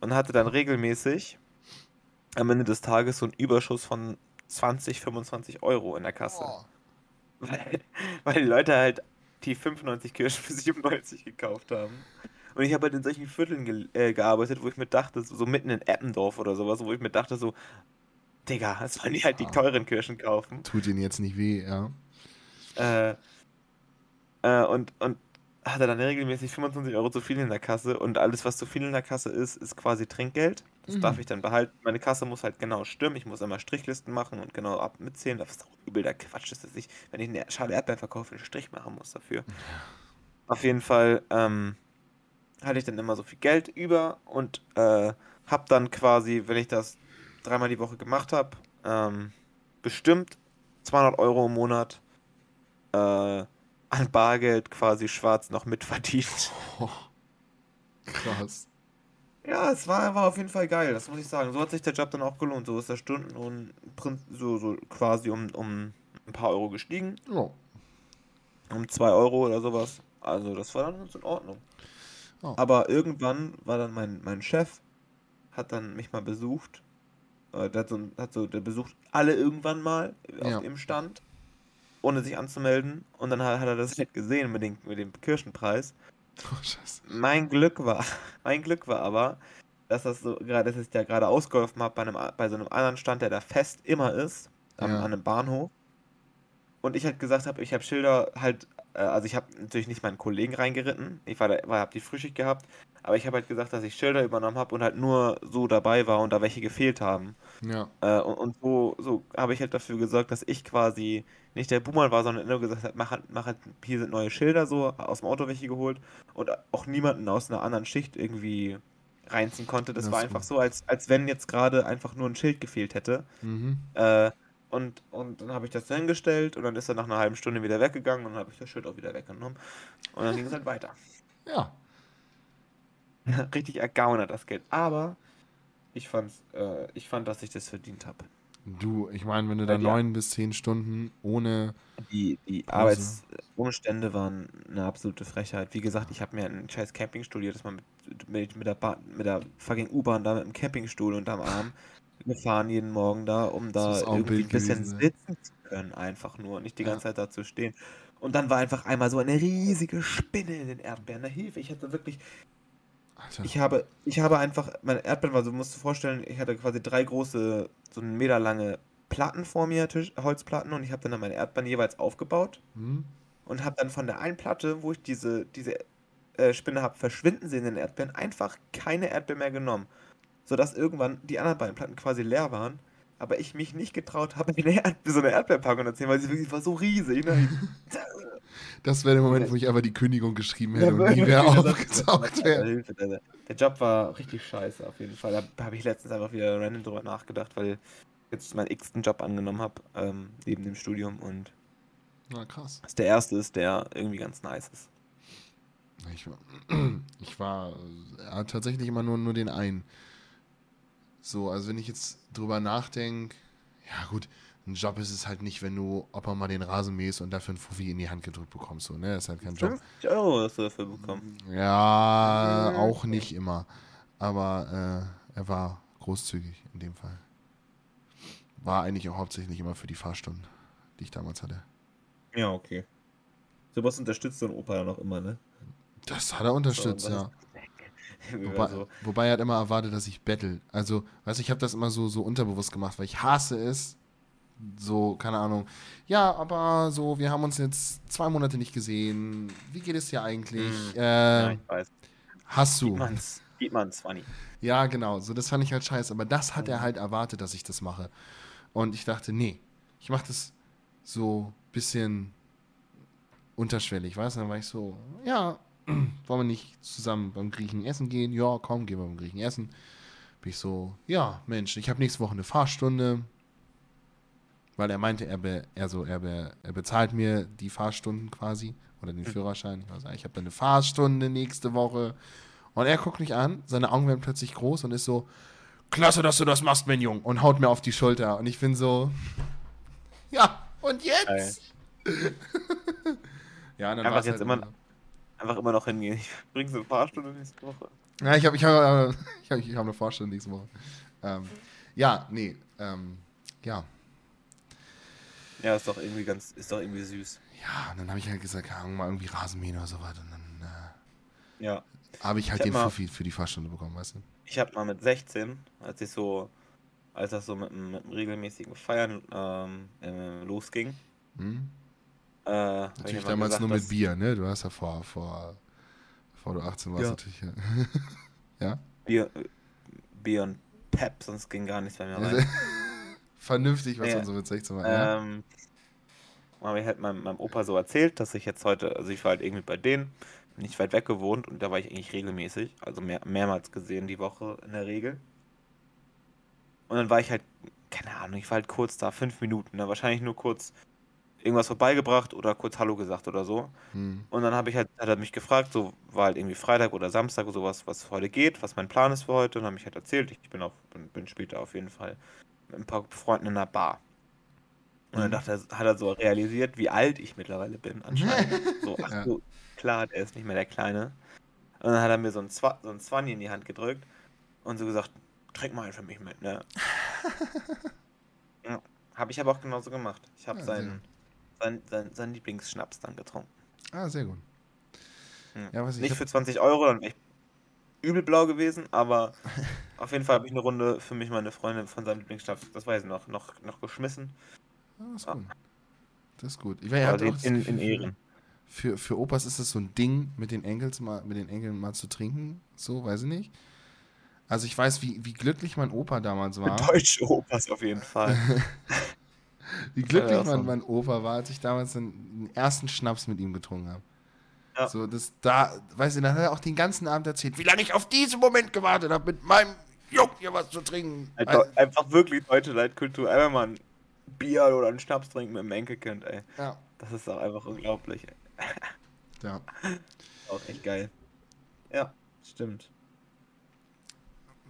und hatte dann regelmäßig am Ende des Tages so ein Überschuss von 20, 25 Euro in der Kasse. Oh. Weil, weil die Leute halt die 95 Kirschen für 97 gekauft haben. Und ich habe halt in solchen Vierteln ge äh, gearbeitet, wo ich mir dachte, so, so, mitten in Eppendorf oder sowas, wo ich mir dachte, so, Digga, jetzt wollen die halt die teuren Kirschen kaufen. Tut ihnen jetzt nicht weh, ja. Äh, äh, und, und hatte dann regelmäßig 25 Euro zu viel in der Kasse und alles, was zu viel in der Kasse ist, ist quasi Trinkgeld. Das mhm. darf ich dann behalten. Meine Kasse muss halt genau stimmen. Ich muss immer Strichlisten machen und genau ab mitzählen. Das ist auch übel der Quatsch, dass ich, wenn ich eine Schale Erdbeeren verkaufe, einen Strich machen muss dafür. Ja. Auf jeden Fall ähm, hatte ich dann immer so viel Geld über und äh, habe dann quasi, wenn ich das dreimal die Woche gemacht habe, ähm, bestimmt 200 Euro im Monat äh, an Bargeld quasi schwarz noch mitverdient. Oh, (laughs) krass. Ja, es war, war auf jeden Fall geil, das muss ich sagen. So hat sich der Job dann auch gelohnt. So ist der Stundenlohn so, so quasi um, um ein paar Euro gestiegen. Oh. Um zwei Euro oder sowas. Also das war dann ganz in Ordnung. Oh. Aber irgendwann war dann mein, mein Chef, hat dann mich mal besucht. Äh, der hat so, hat so, der besucht alle irgendwann mal ja. auf dem Stand ohne sich anzumelden. Und dann hat, hat er das nicht gesehen mit, den, mit dem Kirschenpreis. Oh, scheiße. Mein Glück war, (laughs) mein Glück war aber, dass das so gerade, dass ich ja gerade ausgeholfen habe bei, einem, bei so einem anderen Stand, der da fest immer ist, am, ja. an einem Bahnhof. Und ich halt gesagt habe, ich habe Schilder halt, also ich habe natürlich nicht meinen Kollegen reingeritten, ich war, da, war habe die Frühschicht gehabt, aber ich habe halt gesagt, dass ich Schilder übernommen habe und halt nur so dabei war und da welche gefehlt haben. Ja. Äh, und, und so, so habe ich halt dafür gesorgt, dass ich quasi nicht der Boomer war, sondern nur gesagt hat, mach, halt, mach halt, hier sind neue Schilder so, aus dem Auto welche geholt und auch niemanden aus einer anderen Schicht irgendwie reinziehen konnte. Das, das war einfach gut. so, als, als wenn jetzt gerade einfach nur ein Schild gefehlt hätte. Mhm. Äh, und, und dann habe ich das hingestellt und dann ist er nach einer halben Stunde wieder weggegangen und dann habe ich das Schild auch wieder weggenommen. Und dann ging es halt weiter. Ja. Richtig ergaunert das Geld. Aber ich, fand's, äh, ich fand, dass ich das verdient habe. Du, ich meine, wenn du da neun bis zehn Stunden ohne. Die, die Arbeitsumstände waren eine absolute Frechheit. Wie gesagt, ich habe mir einen scheiß Campingstuhl jedes Mal mit, mit, mit, der, mit der fucking U-Bahn da mit dem Campingstuhl unterm Arm gefahren jeden Morgen da, um da irgendwie ein bisschen gewesen, sitzen zu können, einfach nur, nicht die ganze Zeit da zu stehen. Und dann war einfach einmal so eine riesige Spinne in den Erdbeeren. Da Hilfe, ich hatte wirklich. Alter. Ich habe, ich habe einfach, meine Erdbeeren war so, musst du vorstellen, ich hatte quasi drei große, so einen Meter lange Platten vor mir, Tisch, Holzplatten, und ich habe dann meine Erdbeeren jeweils aufgebaut hm. und habe dann von der einen Platte, wo ich diese, diese äh, Spinne habe verschwinden sehen in den Erdbeeren, einfach keine Erdbeeren mehr genommen sodass irgendwann die anderen beiden Platten quasi leer waren, aber ich mich nicht getraut habe, so eine Erdbeerpackung zu erzählen, weil sie wirklich war so riesig. Ne? Das wäre der Moment, wo ich aber die Kündigung geschrieben hätte ja, und nie mehr aufgetaucht wäre. Der, der Job war richtig scheiße auf jeden Fall. Da habe ich letztens einfach wieder random drüber nachgedacht, weil ich jetzt meinen x-ten Job angenommen habe, ähm, neben dem Studium und Na, krass. dass der erste ist, der irgendwie ganz nice ist. Ich war, (clears throat) ich war ja, tatsächlich immer nur, nur den einen. So, also wenn ich jetzt drüber nachdenke, ja gut, ein Job ist es halt nicht, wenn du ob man mal den Rasen mähst und dafür ein Fuffi in die Hand gedrückt bekommst. So, ne? Das ist halt kein 50 Job. 50 Euro hast du dafür bekommen. Ja, auch nicht immer. Aber äh, er war großzügig in dem Fall. War eigentlich auch hauptsächlich immer für die Fahrstunden, die ich damals hatte. Ja, okay. Sowas unterstützt dein Opa ja noch immer, ne? Das hat er unterstützt, so, ja. (laughs) Wobei, so. wobei, er hat immer erwartet, dass ich bettel. Also, weißt du, ich habe das immer so, so unterbewusst gemacht, weil ich hasse es, so, keine Ahnung. Ja, aber so, wir haben uns jetzt zwei Monate nicht gesehen. Wie geht es dir eigentlich? Hm. Äh, ja, ich weiß. Hast du? Sieht man's, funny. Ja, genau. So, das fand ich halt scheiße. Aber das hat er halt erwartet, dass ich das mache. Und ich dachte, nee, ich mache das so ein bisschen unterschwellig, weißt du? Dann war ich so, ja, (clears throat) wollen wir nicht zusammen beim Griechen essen gehen? Ja, komm, gehen wir beim Griechen essen. Bin ich so, ja, Mensch, ich habe nächste Woche eine Fahrstunde. Weil er meinte, er, be, er, so, er, be, er bezahlt mir die Fahrstunden quasi oder den hm. Führerschein. Ich, also, ich habe eine Fahrstunde nächste Woche. Und er guckt mich an, seine Augen werden plötzlich groß und ist so, klasse, dass du das machst, mein Junge. Und haut mir auf die Schulter. Und ich bin so, ja, und jetzt? (laughs) ja, und dann es jetzt halt immer, einfach immer noch hingehen. Ich bringe so eine Fahrstunde nächste Woche. Ja, ich habe ich hab, (laughs) ich hab, ich hab eine Fahrstunde nächste Woche. Ähm, ja, nee, ähm, ja. Ja, ist doch irgendwie ganz, ist doch irgendwie süß. Ja, und dann habe ich halt gesagt, ja, mal irgendwie Rasenmähen oder so weiter. Und dann äh, ja. habe ich halt ich den mal, Fuffi für die Fahrstunde bekommen, weißt du? Ich habe mal mit 16, als ich so, als das so mit, mit einem regelmäßigen Feiern ähm, äh, losging, hm? Äh, natürlich damals gesagt, nur mit Bier, ne? Du hast ja vor, vor, vor du 18 warst ja. natürlich. Ja. (laughs) ja? Bier, Bier und Pep, sonst ging gar nichts bei mir rein. (laughs) Vernünftig, was ja. man so mit 16 war. Ähm, ja. habe ich halt meinem, meinem Opa so erzählt, dass ich jetzt heute, also ich war halt irgendwie bei denen, nicht weit weg gewohnt und da war ich eigentlich regelmäßig, also mehr, mehrmals gesehen die Woche in der Regel. Und dann war ich halt, keine Ahnung, ich war halt kurz da, fünf Minuten, ne? wahrscheinlich nur kurz irgendwas vorbeigebracht oder kurz Hallo gesagt oder so. Hm. Und dann habe ich halt, hat er mich gefragt, so war halt irgendwie Freitag oder Samstag oder sowas, was heute geht, was mein Plan ist für heute. Und dann habe ich halt erzählt, ich bin, auf, bin später auf jeden Fall mit ein paar Freunden in einer Bar. Und dann hm. dachte er, hat er so realisiert, wie alt ich mittlerweile bin, anscheinend. (laughs) so, ach ja. so, klar, er ist nicht mehr der Kleine. Und dann hat er mir so ein, Zwa so ein Zwanni in die Hand gedrückt und so gesagt, trink mal einen für mich mit, ne? (laughs) ja, habe ich aber auch genauso gemacht. Ich habe ja, seinen sein, sein, sein Lieblingsschnaps dann getrunken. Ah, sehr gut. Hm. Ja, Nicht hab... für 20 Euro, dann wäre ich übelblau gewesen, aber (laughs) auf jeden Fall habe ich eine Runde für mich meine Freundin von seinem Lieblingsschnaps, das weiß ich noch, noch, noch geschmissen. Ah, das ist gut. Das ist gut. Ich meine, also in, in Ehren. Für, für Opas ist das so ein Ding, mit den Enkels mal, mit den Enkeln mal zu trinken. So, weiß ich nicht. Also ich weiß, wie, wie glücklich mein Opa damals war. Deutsche Opas auf jeden Fall. (laughs) Wie glücklich ja, mein, mein Opa war, als ich damals den ersten Schnaps mit ihm getrunken habe. Ja. So, das da, weißt du, dann hat er auch den ganzen Abend erzählt, wie lange ich auf diesen Moment gewartet habe, mit meinem Jungen hier was zu trinken. Einfach, also, einfach wirklich deutsche Leitkultur. Einfach mal ein Bier oder einen Schnaps trinken mit dem Enkelkind, ey. Ja. Das ist doch einfach unglaublich, ey. Ja. (laughs) Auch echt geil. Ja, stimmt.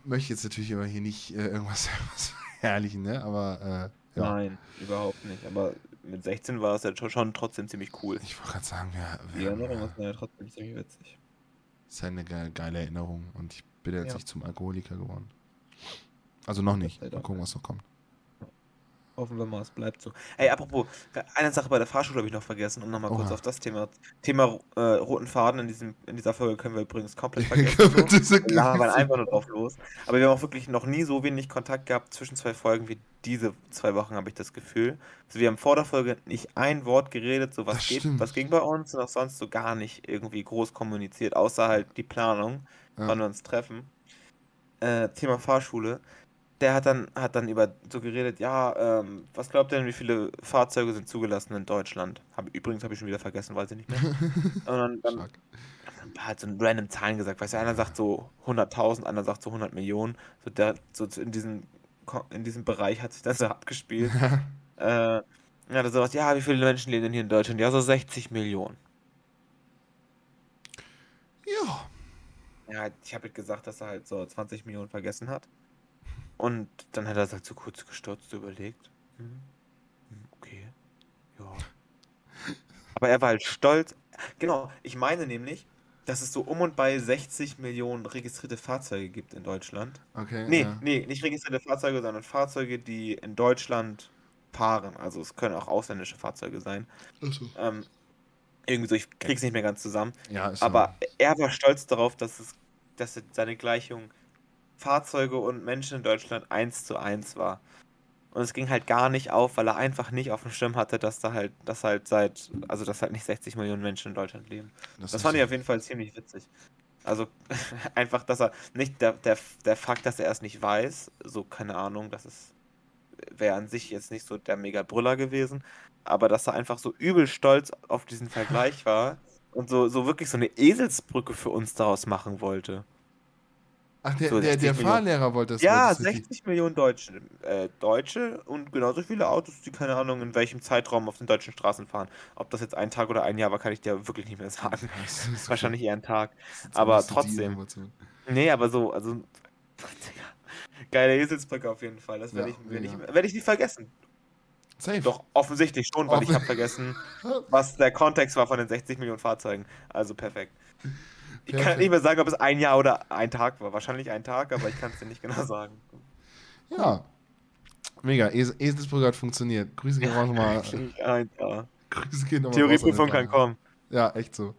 Möchte jetzt natürlich immer hier nicht äh, irgendwas, irgendwas (laughs) Herrlichen, ne? Aber äh, ja. Nein, überhaupt nicht. Aber mit 16 war es ja schon, schon trotzdem ziemlich cool. Ich wollte gerade sagen, wir, Die Erinnerung ist ja trotzdem ziemlich witzig. Ist halt eine geile, geile Erinnerung und ich bin jetzt ja. nicht zum Alkoholiker geworden. Also noch nicht. Mal gucken, was noch kommt. Hoffen wir mal, es bleibt so. Ey, apropos, eine Sache bei der Fahrschule habe ich noch vergessen, um nochmal kurz auf das Thema. Thema äh, roten Faden in, diesem, in dieser Folge können wir übrigens komplett (laughs) vergessen. so. Da haben wir einfach nur drauf los. Aber wir haben auch wirklich noch nie so wenig Kontakt gehabt zwischen zwei Folgen wie diese zwei Wochen, habe ich das Gefühl. Also wir haben vor der Folge nicht ein Wort geredet, so was, geht, was ging bei uns und auch sonst so gar nicht irgendwie groß kommuniziert, außer halt die Planung, ja. wann wir uns treffen. Äh, Thema Fahrschule der hat dann, hat dann über so geredet, ja, ähm, was glaubt ihr denn, wie viele Fahrzeuge sind zugelassen in Deutschland? Hab, übrigens habe ich schon wieder vergessen, weiß ich nicht mehr. (laughs) Und dann, dann, dann hat so random Zahlen gesagt, weißt du, einer sagt so 100.000, einer sagt so 100 Millionen. So, der, so in, diesem, in diesem Bereich hat sich das so abgespielt. (laughs) äh, ja, da so was, ja, wie viele Menschen leben denn hier in Deutschland? Ja, so 60 Millionen. Ja. Ja, ich habe halt gesagt, dass er halt so 20 Millionen vergessen hat. Und dann hat er halt so kurz gestürzt überlegt. Hm, hm, okay, ja. Aber er war halt stolz. Genau, ich meine nämlich, dass es so um und bei 60 Millionen registrierte Fahrzeuge gibt in Deutschland. Okay. Nee, ja. nee, nicht registrierte Fahrzeuge, sondern Fahrzeuge, die in Deutschland fahren. Also es können auch ausländische Fahrzeuge sein. Achso. Ähm, irgendwie so, ich krieg's nicht mehr ganz zusammen. Ja, ist Aber er war stolz darauf, dass es, dass seine Gleichung Fahrzeuge und Menschen in Deutschland eins zu eins war. Und es ging halt gar nicht auf, weil er einfach nicht auf dem Schirm hatte, dass da halt, dass halt seit, also dass halt nicht 60 Millionen Menschen in Deutschland leben. Das, Das fand ich auf jeden Fall ziemlich witzig. Also (laughs) einfach, dass er nicht der, der, der Fakt, dass er es nicht weiß, so keine Ahnung, das ist wäre an sich jetzt nicht so der mega Brüller gewesen, aber dass er einfach so übel stolz auf diesen Vergleich (laughs) war und so, so wirklich so eine Eselsbrücke für uns daraus machen wollte. Ach, der, so der, 60 der. Fahrlehrer wollte das ja, wollte das richtig- 60 Millionen Deutsche, äh, Deutsche und genauso viele Autos, die keine Ahnung in welchem Zeitraum auf den deutschen Straßen fahren. Ob das jetzt ein Tag oder ein Jahr war, kann ich dir wirklich nicht mehr sagen. (laughs) Das (laughs) ist Wahrscheinlich eher ein Tag. aber trotzdem. Nee, aber so, also. (laughs) Geile Eselsbrücke auf jeden Fall. Das werde Ja, ich, werd ich, werd ich nicht vergessen. Safe. Doch, offensichtlich schon, weil ich Offen- habe vergessen, was der Kontext war von den 60 Millionen Fahrzeugen. Also perfekt. Ich kann nicht mehr sagen, ob es ein Jahr oder ein Tag war. Wahrscheinlich ein Tag, aber ich kann es dir nicht genau sagen. Ja. Mega. Es Eselsbrücke hat funktioniert. Grüße gehen raus nochmal. (laughs) Ein. Grüße gehen nochmal Theorieprüfung kann kommen. Ja, echt so.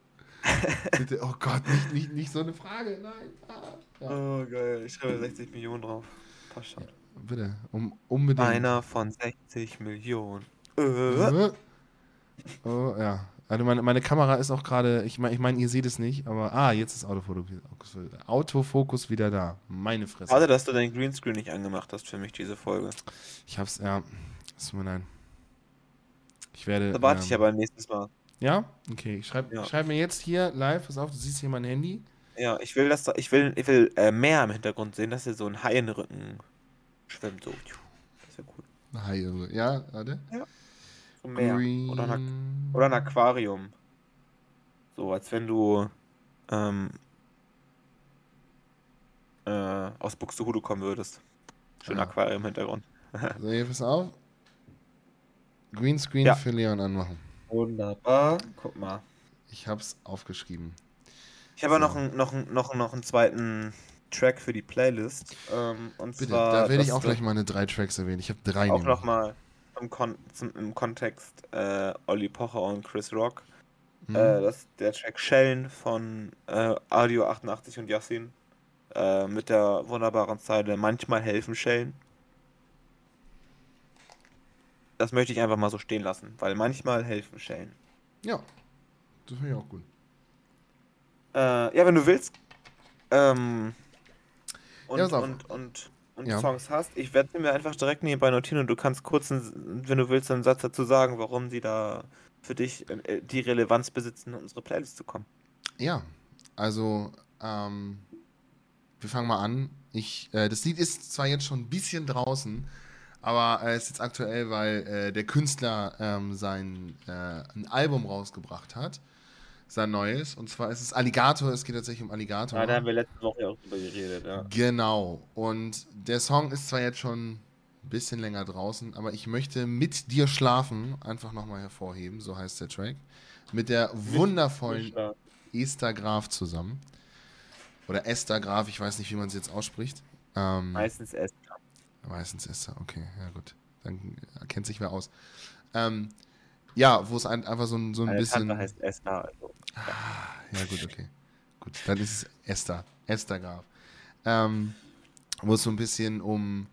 Bitte, oh Gott, nicht, nicht, nicht so eine Frage. Nein. Ah, ja. Oh, geil. Ich schreibe 60 Millionen drauf. Passt schon. Bitte, um, unbedingt. Einer von 60 Millionen. Äh. Äh. Oh, ja. Also meine, meine Kamera ist auch gerade, ich meine, ich mein, ihr seht es nicht, aber ah, jetzt ist Autofokus, Autofokus wieder da. Meine Fresse. Schade, dass du dein Greenscreen nicht angemacht hast für mich, diese Folge. Ich hab's, ja. Es tut mir leid. Ich werde. Da warte ähm, ich aber nächstes Mal. Ja? Okay, ich schreibe Ja. schreib mir jetzt hier live, pass auf, du siehst hier mein Handy. Ja, ich will, dass da, ich will, ich will äh, mehr im Hintergrund sehen, dass hier so ein Hai in den Rücken schwimmt. So. Das wäre cool. Hi, also, ja, warte. So mehr. Oder ein, oder ein Aquarium. So, als wenn du ähm, äh, aus Buxtehude kommen würdest. Schön Ah. Aquarium im Hintergrund. (laughs) So, hier, pass auf. Greenscreen Ja. für Leon anmachen. Wunderbar. Guck mal. Ich hab's aufgeschrieben. Ich habe So. noch, einen, noch, einen, noch, einen- noch einen zweiten Track für die Playlist. Ähm, und Bitte, zwar. da werde ich auch gleich meine drei Tracks erwähnen. Ich habe drei Auch nochmal im, Kon zum, im Kontext äh, Olli Pocher und Chris Rock. Hm? Äh, das, der Track Schellen von äh, Audio 88 und Yassin. Äh, mit der wunderbaren Zeile Manchmal helfen Schellen. Das möchte ich einfach mal so stehen lassen, weil manchmal helfen Schellen. Ja, das finde ich auch gut. Äh, ja, wenn du willst. Ähm, und, Ja, und, und, und Ja. Songs hast, ich werde sie mir einfach direkt nebenbei notieren und du kannst kurz, einen, wenn du willst, einen Satz dazu sagen, warum sie da für dich äh, die Relevanz besitzen, in unsere Playlist zu kommen. Ja, also ähm, wir fangen mal an. Ich, äh, das Lied ist zwar jetzt schon ein bisschen draußen, aber äh, es ist jetzt aktuell, weil äh, der Künstler ähm, sein äh, ein Album rausgebracht hat, sein neues. Und zwar ist es Alligator. Es geht tatsächlich um Alligator. Ja, da haben wir letzte Woche auch drüber geredet, ja. Genau. Und der Song ist zwar jetzt schon ein bisschen länger draußen, aber ich möchte mit dir schlafen einfach nochmal hervorheben, so heißt der Track. Mit der wundervollen Esther Graf zusammen. Oder Esther Graf, ich weiß nicht, wie man sie jetzt ausspricht. Ähm, Meistens erst. meistens Esther, okay, ja gut. Dann erkennt sich wer aus. Ähm, ja, wo es ein, einfach so ein, so ein Meine bisschen. Tante heißt Esther. Also. Ja, gut, okay. Gut, dann ist es Esther. Esther Graf. Ähm, wo es so ein bisschen um,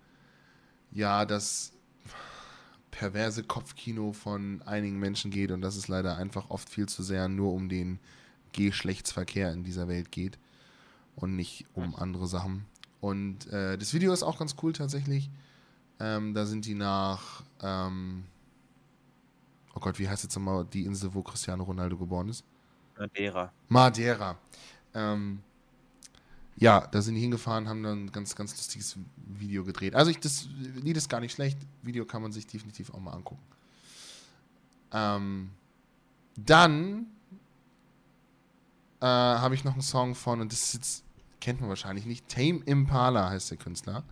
ja, das perverse Kopfkino von einigen Menschen geht und dass es leider einfach oft viel zu sehr nur um den Geschlechtsverkehr in dieser Welt geht und nicht um andere Sachen. Und äh, das Video ist auch ganz cool tatsächlich. Ähm, da sind die nach, ähm, oh Gott, wie heißt jetzt nochmal die Insel, wo Cristiano Ronaldo geboren ist? Madeira. Madeira. Ähm, ja, da sind die hingefahren, haben dann ein ganz, ganz lustiges Video gedreht. Also ich, das Lied ist gar nicht schlecht. Video kann man sich definitiv auch mal angucken. Ähm, dann äh, habe ich noch einen Song von, und das ist jetzt, kennt man wahrscheinlich nicht, Tame Impala heißt der Künstler.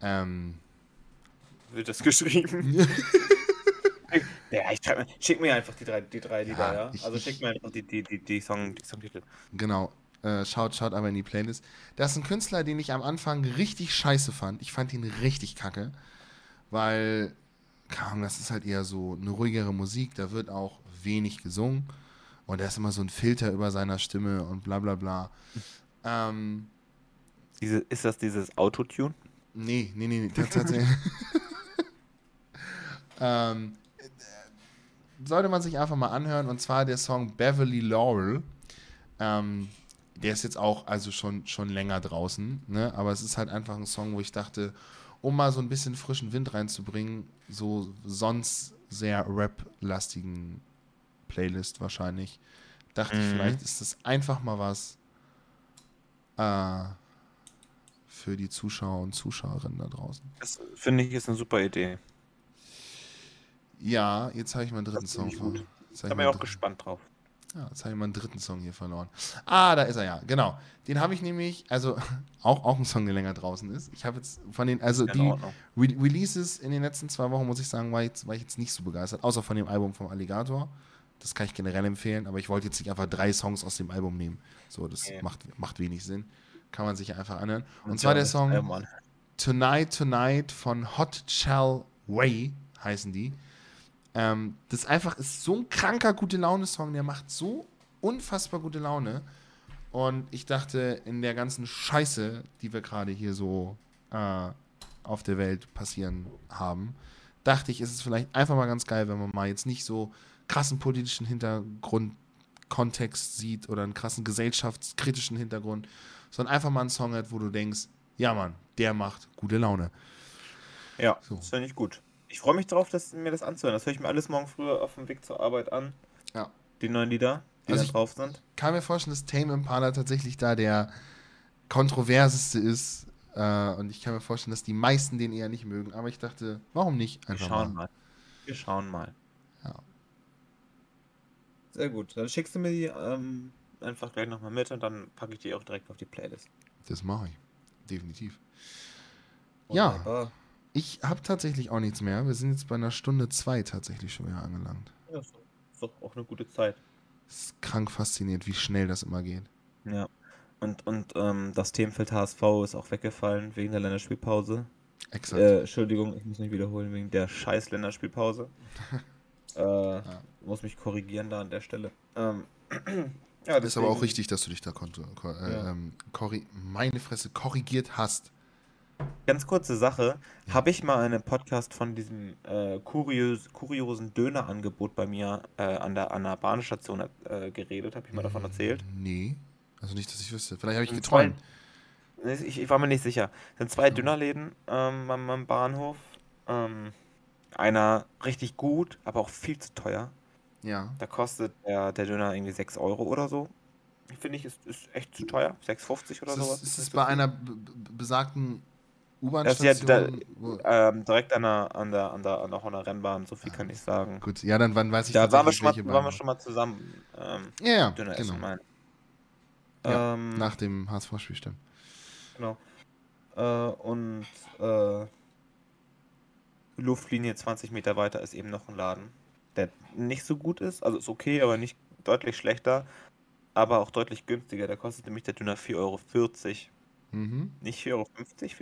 Ähm, Wird das geschrieben? (laughs) ja, ich schick mir einfach die drei, die drei Lieder, ja. Ja, ich- also schick mir einfach die, die, die, die, Song, die Songtitel. Genau. Äh, schaut, schaut aber in die Playlist. Das ist ein Künstler, den ich am Anfang richtig scheiße fand. Ich fand ihn richtig kacke. Weil, Ahnung, das ist halt eher so eine ruhigere Musik. Da wird auch wenig gesungen. Und da ist immer so ein Filter über seiner Stimme und bla bla bla. (laughs) Ähm, Diese, ist das dieses Autotune? Nee, nee, nee, nee tats- tatsächlich. (laughs) (laughs) ähm, äh, sollte man sich einfach mal anhören und zwar der Song Beverly Laurel. Ähm, der ist jetzt auch also schon, schon länger draußen, ne? aber es ist halt einfach ein Song, wo ich dachte, um mal so ein bisschen frischen Wind reinzubringen, so sonst sehr rap-lastigen Playlist wahrscheinlich, dachte ich, Mhm. vielleicht ist das einfach mal was äh, für die Zuschauer und Zuschauerinnen da draußen. Das finde ich ist eine super Idee. Ja, jetzt habe ich meinen dritten Song verloren. Da bin ich, auch gespannt drauf. ja, jetzt habe ich meinen dritten Song hier verloren. Ah, da ist er ja, genau. Den habe ich nämlich, also (laughs) auch, auch ein Song, der länger draußen ist. Ich habe jetzt von den, also In die. Re Releases in den letzten zwei Wochen, muss ich sagen, war, jetzt, war ich jetzt nicht so begeistert, außer von dem Album vom Alligator. Das kann ich generell empfehlen, aber ich wollte jetzt nicht einfach drei Songs aus dem Album nehmen. So, das Okay. macht, macht wenig Sinn. Kann man sich einfach anhören. Und Ja, zwar der Song ja. Tonight Tonight von Hot Shell Way heißen die. Ähm, das einfach ist so ein kranker gute Laune-Song, der macht so unfassbar gute Laune. Und ich dachte, in der ganzen Scheiße, die wir gerade hier so äh, auf der Welt passieren haben, dachte ich, ist es vielleicht einfach mal ganz geil, wenn man mal jetzt nicht so krassen politischen Hintergrund, Kontext sieht oder einen krassen gesellschaftskritischen Hintergrund, sondern einfach mal einen Song hat, wo du denkst, ja Mann, der macht gute Laune. Ja, So. das finde ich gut. Ich freue mich drauf, das, mir das anzuhören. Das höre ich mir alles morgen früh auf dem Weg zur Arbeit an. Ja. Die neuen Lieder, die Also da ich- drauf sind. Kann mir vorstellen, dass Tame Impala tatsächlich da der kontroverseste ist. Äh, und ich kann mir vorstellen, dass die meisten den eher nicht mögen. Aber ich dachte, warum nicht? Wir Einfach schauen mal. mal. Wir schauen mal. Ja. Sehr gut. Dann schickst du mir die ähm, einfach gleich nochmal mit und dann packe ich die auch direkt auf die Playlist. Das mache ich. Definitiv. Ja. Ich habe tatsächlich auch nichts mehr. Wir sind jetzt bei einer Stunde zwei tatsächlich schon wieder angelangt. Ja, ist doch- ist doch auch eine gute Zeit. Es ist krank faszinierend, wie schnell das immer geht. Ja. Und, und ähm, das Themenfeld HSV ist auch weggefallen wegen der Länderspielpause. Exakt. Äh, Entschuldigung, ich muss nicht wiederholen, wegen der scheiß Länderspielpause. (laughs) äh, Muss mich korrigieren da an der Stelle. Ähm, (clears throat) ja, ist aber auch deswegen- richtig, dass du dich da konnte, ko äh, Ja. ähm, meine Fresse korrigiert hast. Ganz kurze Sache. Habe ich mal einen Podcast von diesem äh, kurios, kuriosen Dönerangebot bei mir äh, an, der, an der Bahnstation äh, geredet? Habe ich mal davon erzählt? Nee. Also nicht, dass ich wüsste. Vielleicht habe ich geträumt. Ich, ich war mir nicht sicher. Es sind zwei Ja. Dönerläden ähm, am, am Bahnhof. Ähm, einer richtig gut, aber auch viel zu teuer. Ja. Da kostet der, der Döner irgendwie 6 Euro oder so. Finde ich, ist, ist echt zu teuer. 6,50 oder Ist es, sowas. ist es nicht bei so einer b- besagten Das ist ja U-Bahn-Station? Ähm, direkt an der, an der, an der, an der Horner Rennbahn, so viel kann ich sagen. Gut, ja, dann wann weiß ich Da waren wir schon mal, waren wir schon mal zusammen ähm. Ja, ja, Döner genau. essen. Ja, ähm, Nach dem HSV-Spiel, stimmt. Genau. Äh, und äh, Luftlinie 20 Meter weiter ist eben noch ein Laden, der nicht so gut ist. Also ist okay, aber nicht deutlich schlechter. Aber auch deutlich günstiger. Da kostet nämlich der Döner 4,40 Euro. Mhm. Nicht 4,50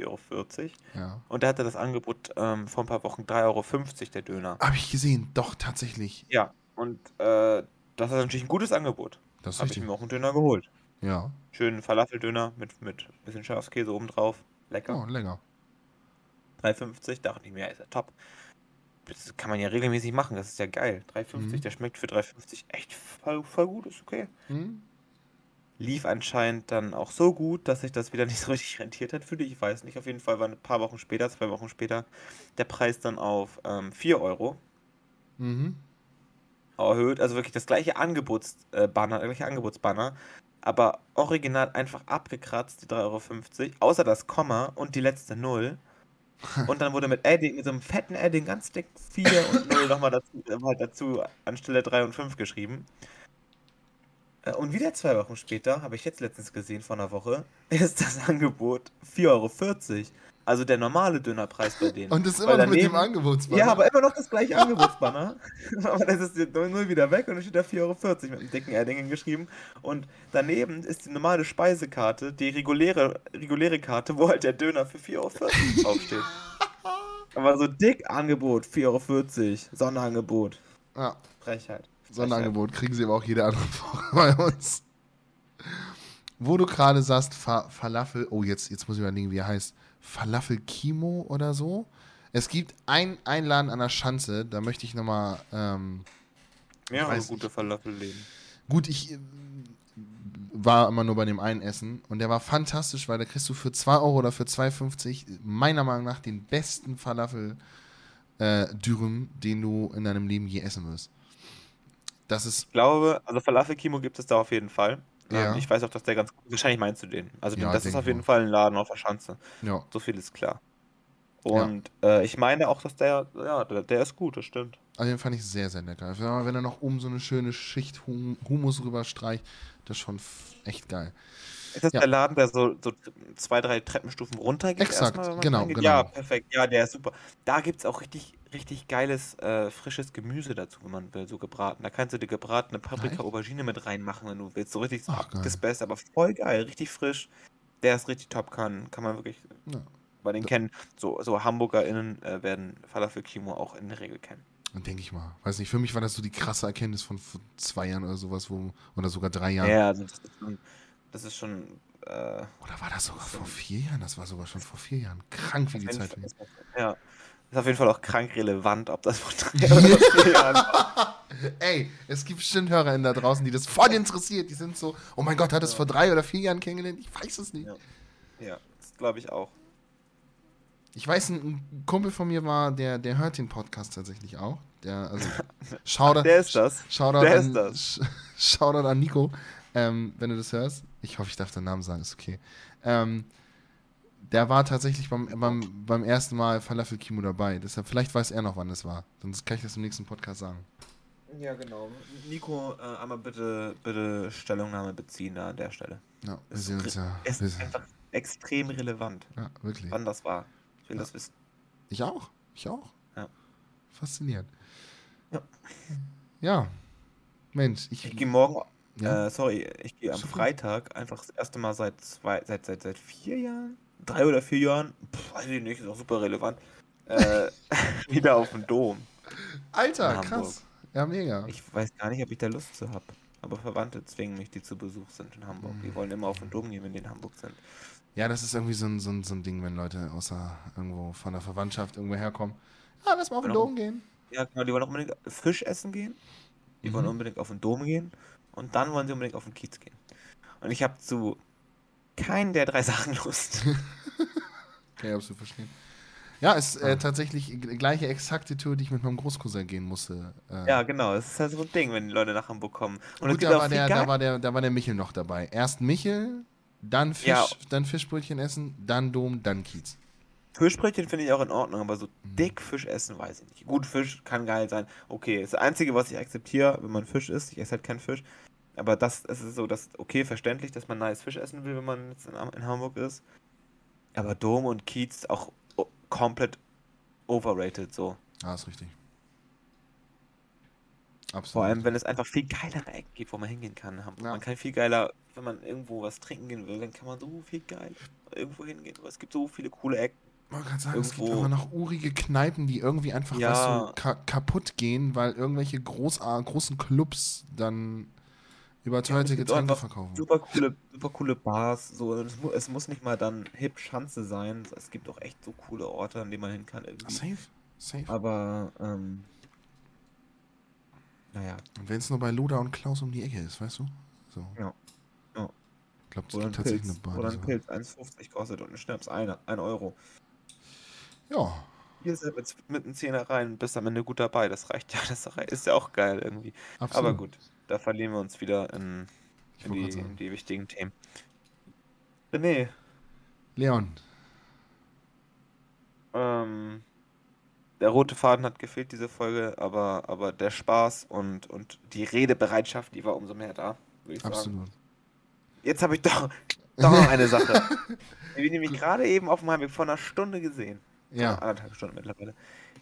Euro, 4,40 Euro. Ja. Und der hatte das Angebot ähm, vor ein paar Wochen 3,50 Euro der Döner. Habe ich gesehen, doch, tatsächlich. Ja, und äh, das ist natürlich ein gutes Angebot. Das Habe ich mir auch einen Döner geholt. Ja. Schönen Falafeldöner mit, mit bisschen Schafskäse obendrauf. Lecker. Oh, lecker. 3,50, dachte ich mir, ja, ist ja top. Das kann man ja regelmäßig machen, das ist ja geil. 3,50, Mhm. der schmeckt für 3,50 echt voll, voll gut, ist okay. Hm? Lief anscheinend dann auch so gut, dass sich das wieder (laughs) nicht so richtig rentiert hat für dich. Ich weiß nicht. Auf jeden Fall war ein paar Wochen später, zwei Wochen später, der Preis dann auf ähm, 4 Euro Mhm. erhöht. Also wirklich das gleiche Angebotsbanner, äh, gleiche Angebotsbanner, aber original einfach abgekratzt, die 3,50 Euro, außer das Komma und die letzte Null. Und dann wurde mit Edding, mit so einem fetten Edding ganz dick 4 und (laughs) 0 nochmal dazu, äh, halt dazu anstelle 3 und 5 geschrieben. Äh, Und wieder zwei Wochen später, habe ich jetzt letztens gesehen, vor einer Woche, (laughs) ist das Angebot 4,40 Euro. Also der normale Dönerpreis bei denen. Und das ist immer noch mit dem Angebotsbanner. Ja, aber immer noch das gleiche Angebotsbanner. (laughs) aber das ist 0 wieder weg und dann steht da 4,40 Euro mit einem dicken Erdingen geschrieben. Und daneben ist die normale Speisekarte, die reguläre, reguläre Karte, wo halt der Döner für 4,40 Euro draufsteht. (laughs) Aber so dick Angebot, 4,40 Euro, Sonderangebot. Ja, Frechheit. Sonderangebot kriegen sie aber auch jede andere Woche (laughs) bei uns. Wo du gerade sagst, Fa Falafel, oh, jetzt, jetzt muss ich überlegen, wie er heißt. Falafel Kimo oder so. Es gibt ein, ein Laden an der Schanze, da möchte ich nochmal. Ähm, Mehrere weiß gute Falafelläden. gut, ich äh, war immer nur bei dem einen Essen und der war fantastisch, weil da kriegst du für 2 Euro oder für 2,50 meiner Meinung nach den besten Falafel äh, Dürüm, den du in deinem Leben je essen wirst. Das ist Ich glaube, also Falafel-Kimo gibt es da auf jeden Fall. Ja. Ähm, Ich weiß auch, dass der ganz gut Wahrscheinlich meinst du den. Also Ja, das ist auf jeden. Fall ein Laden auf der Schanze. ja. So viel ist klar. Und äh, ich meine auch, dass der, ja, der, der ist gut, das stimmt. Also den fand ich sehr, sehr lecker. Wenn wenn er noch oben so eine schöne Schicht Hum Humus rüber streicht, das ist schon echt geil. Ist das Ja. der Laden, der so, so zwei, drei Treppenstufen runtergeht? Exakt, erstmal, genau, genau. Ja, perfekt. Ja, der ist super. Da gibt es auch richtig, richtig geiles, äh, frisches Gemüse dazu, wenn man will, so gebraten. Da kannst du dir gebratene Paprika, echt? Aubergine mit reinmachen, wenn du willst. So richtig Ach, geil. abgespaced, aber voll geil, richtig frisch. Der ist richtig top, kann, kann man wirklich Ja. bei den kennen. So, so HamburgerInnen äh, werden Falafel-Kimo auch in der Regel kennen. Denke ich mal. Weiß nicht, für mich war das so die krasse Erkenntnis von zwei Jahren oder sowas, wo, oder sogar drei Ja, Jahren. also das ist schon, das ist schon äh, Oder war das sogar vor vier Jahren? Das war sogar schon vor vier Jahren. Krank, wie die Zeit vergeht. ist das- Ja. Ist auf jeden Fall auch krank relevant, ob das vor drei (laughs) oder vier Jahren war. (laughs) Ey, es gibt bestimmt HörerInnen da draußen, die das voll interessiert. Die sind so, oh mein Gott, hat es vor drei oder vier Jahren kennengelernt? Ich weiß es nicht. Ja. Ja, das glaube ich auch. Ich weiß, ein, Kumpel von mir war, der, der hört den Podcast tatsächlich auch. Der, also, (laughs) Shoutout, Der ist das. Shoutout, der an, ist das. Sh- Shoutout an Nico, ähm, wenn du das hörst. Ich hoffe, ich darf deinen Namen sagen, ist okay. Ähm, der war tatsächlich beim, beim, beim ersten Mal Falafel Kimo dabei. Deshalb, vielleicht weiß er noch, wann das war. Sonst kann ich das im nächsten Podcast sagen. Ja, genau. Nico, äh, einmal bitte, bitte Stellungnahme beziehen da an der Stelle. Ja, wir Es sehen uns ja. Es ist einfach extrem relevant, ja, wirklich. wann das war. Ich will Ja. das wissen. Ich auch. Ich auch. Ja. Faszinierend. Ja. Ja. Mensch, ich. Ich gehe morgen, ja. äh, sorry, ich gehe am. Freitag einfach das erste Mal seit zwei, seit, seit, seit vier Jahren, drei oder vier Jahren, pff, weiß ich nicht, ist auch super relevant, äh, (laughs) (laughs) wieder auf den Dom. Alter, krass. Ja, mega. Ich weiß gar nicht, ob ich da Lust zu habe. Aber Verwandte zwingen mich, die zu Besuch sind in Hamburg. Mhm. Die wollen immer auf den Dom gehen, wenn die in Hamburg sind. Ja, das ist irgendwie so ein, so, ein, so ein Ding, wenn Leute außer irgendwo von der Verwandtschaft irgendwo herkommen. Ja, lass mal auf den. Dom gehen. Ja, genau, die wollen auch unbedingt Fisch essen gehen. Die wollen Mhm. unbedingt auf den Dom gehen. Und dann wollen sie unbedingt auf den Kiez gehen. Und ich habe zu keinen der drei (laughs) Sachen Lust. Okay, absolut verstehen. Ja, ist äh, tatsächlich die gleiche exakte Tour, die ich mit meinem Großcousin gehen musste. Äh, ja, genau. Es ist halt so ein Ding, wenn die Leute nach Hamburg kommen. Und Gut, da war, der, da, war der, da war der Michel noch dabei. Erst Michel, dann Fisch, Ja. dann Fischbrötchen essen, dann Dom, dann Kiez. Fischbrötchen finde ich auch in Ordnung, aber so Mhm. dick Fisch essen, weiß ich nicht. Gut, Fisch kann geil sein. Okay, ist das Einzige, was ich akzeptiere, wenn man Fisch isst. Ich esse halt keinen Fisch. Aber das es ist so, dass, okay, verständlich, dass man nice Fisch essen will, wenn man jetzt in, in Hamburg ist. Aber Dom und Kiez auch komplett overrated so. Ah, ist richtig. Absolut. Vor allem, wenn es einfach viel geilere Ecken gibt, wo man hingehen kann. Ja. Man kann viel geiler, wenn man irgendwo was trinken gehen will, dann kann man so viel geil irgendwo hingehen. Aber es gibt so viele coole Ecken. Man kann sagen, es gibt irgendwo- aber noch urige Kneipen, die irgendwie einfach Ja. weißt du, ka kaputt gehen, weil irgendwelche groß, großen Clubs dann überteuerte es gibt auch Getränke verkaufen. super coole, super coole Bars. So, es, mu es muss nicht mal dann hip Schanze sein. Es gibt auch echt so coole Orte, an denen man hin kann. Irgendwie. Safe, safe. Aber, ähm, naja, Und wenn es nur bei Luda und Klaus um die Ecke ist, weißt du? So. Ich glaube, Wo dann tatsächlich Pilz, eine wo dann Badewanne. Pilz 1,50 kostet und ein Schnaps 1 Euro. Ja, Hier ist er mit, mit einem Zehner rein und bist am Ende gut dabei. Das reicht ja. (laughs) Das ist ja auch geil irgendwie. absolut. Aber gut, da verlieren wir uns wieder in, Ich in, die, sagen. in die wichtigen Themen. René, Leon, ähm, der rote Faden hat gefehlt, diese Folge, aber, aber der Spaß und, und die Redebereitschaft, die war umso mehr da, würde ich sagen. absolut. Jetzt habe ich doch, doch noch eine Sache. (laughs) Die habe nämlich gerade eben auf dem Heimweg vor einer Stunde gesehen. Ja, Anderthalb Stunden mittlerweile.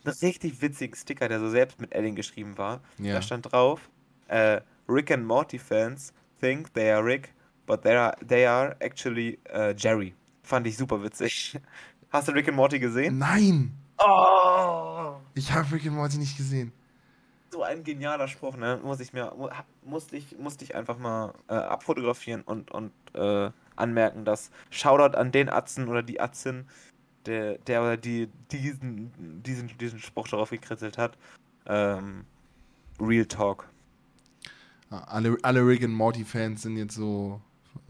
Einen richtig witzigen Sticker, der so selbst mit Edding geschrieben war. ja. Da stand drauf, äh, Rick and Morty fans think they are Rick, but they are, they are actually äh, Jerry. Fand ich super witzig. (laughs) Hast du Rick and Morty gesehen? Nein! Oh! Ich habe Rick and Morty nicht gesehen. So ein genialer Spruch, ne? Muss ich mir, musste ich, musste ich einfach mal äh, abfotografieren und, und äh, anmerken, dass Shoutout an den Atzen oder die Atzin, der, der oder die diesen, diesen, diesen Spruch darauf gekritzelt hat. Ähm, Real Talk. Ah, Alle, alle Rick and Morty-Fans sind jetzt so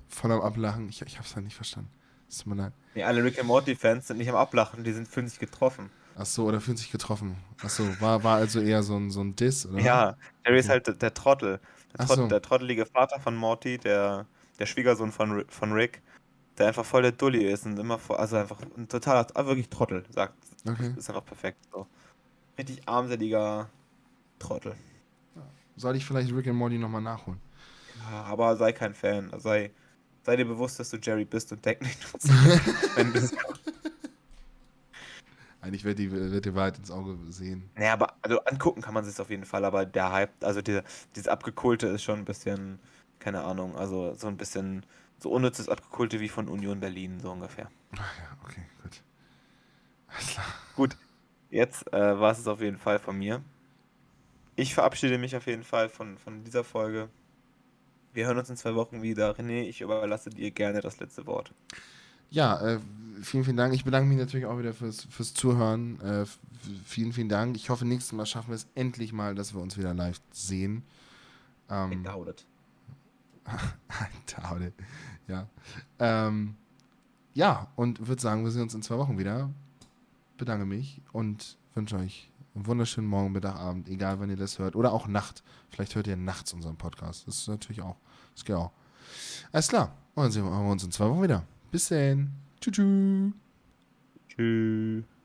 voll am Ablachen. Ich, ich hab's halt nicht verstanden. Es tut mir leid. Nee, alle Rick and Morty Fans sind nicht am Ablachen, die sind fühlen sich getroffen. Ach so, oder fühlen sich getroffen. Ach so, war, war also eher so ein, so ein Diss, oder? Ja, Jerry ist halt der, Trottel. Der, Trott, so. der trottelige Vater von Morty, der, der Schwiegersohn von, von Rick, der einfach voll der Dulli ist und immer vor, also einfach ein totaler, ah, wirklich Trottel, sagt. Okay. Ist einfach perfekt. So. Richtig armseliger Trottel. Soll ich vielleicht Rick and Morty nochmal nachholen? Ja, aber sei kein Fan. Sei, sei dir bewusst, dass du Jerry bist und denk nicht (laughs) wenn du Eigentlich wird die, wird die Wahrheit ins Auge sehen. Naja, aber also angucken kann man sich auf jeden Fall, aber der Hype, also dieser, dieses Abgekohlte ist schon ein bisschen, keine Ahnung, also so ein bisschen so unnützes Abgekohlte wie von Union Berlin, so ungefähr. Ach ja, okay, gut. Alles klar. Gut, jetzt äh, war es auf jeden Fall von mir. Ich verabschiede mich auf jeden Fall von, von dieser Folge. Wir hören uns in zwei Wochen wieder. René, ich überlasse dir gerne das letzte Wort. Ja, äh, vielen, vielen Dank. Ich bedanke mich natürlich auch wieder fürs, fürs Zuhören. Äh, vielen, vielen Dank. Ich hoffe, nächstes Mal schaffen wir es endlich mal, dass wir uns wieder live sehen. Ähm, Dauert (laughs) Taude. Ja. Ähm, ja, und würde sagen, wir sehen uns in zwei Wochen wieder. Bedanke mich und wünsche euch einen wunderschönen Morgen, Mittag, Abend, egal wann ihr das hört. Oder auch Nacht. Vielleicht hört ihr nachts unseren Podcast. Das ist natürlich auch. Das geht auch. Alles klar. Und dann sehen wir uns in zwei Wochen wieder. Bis dann. Tschüss. Tschüss.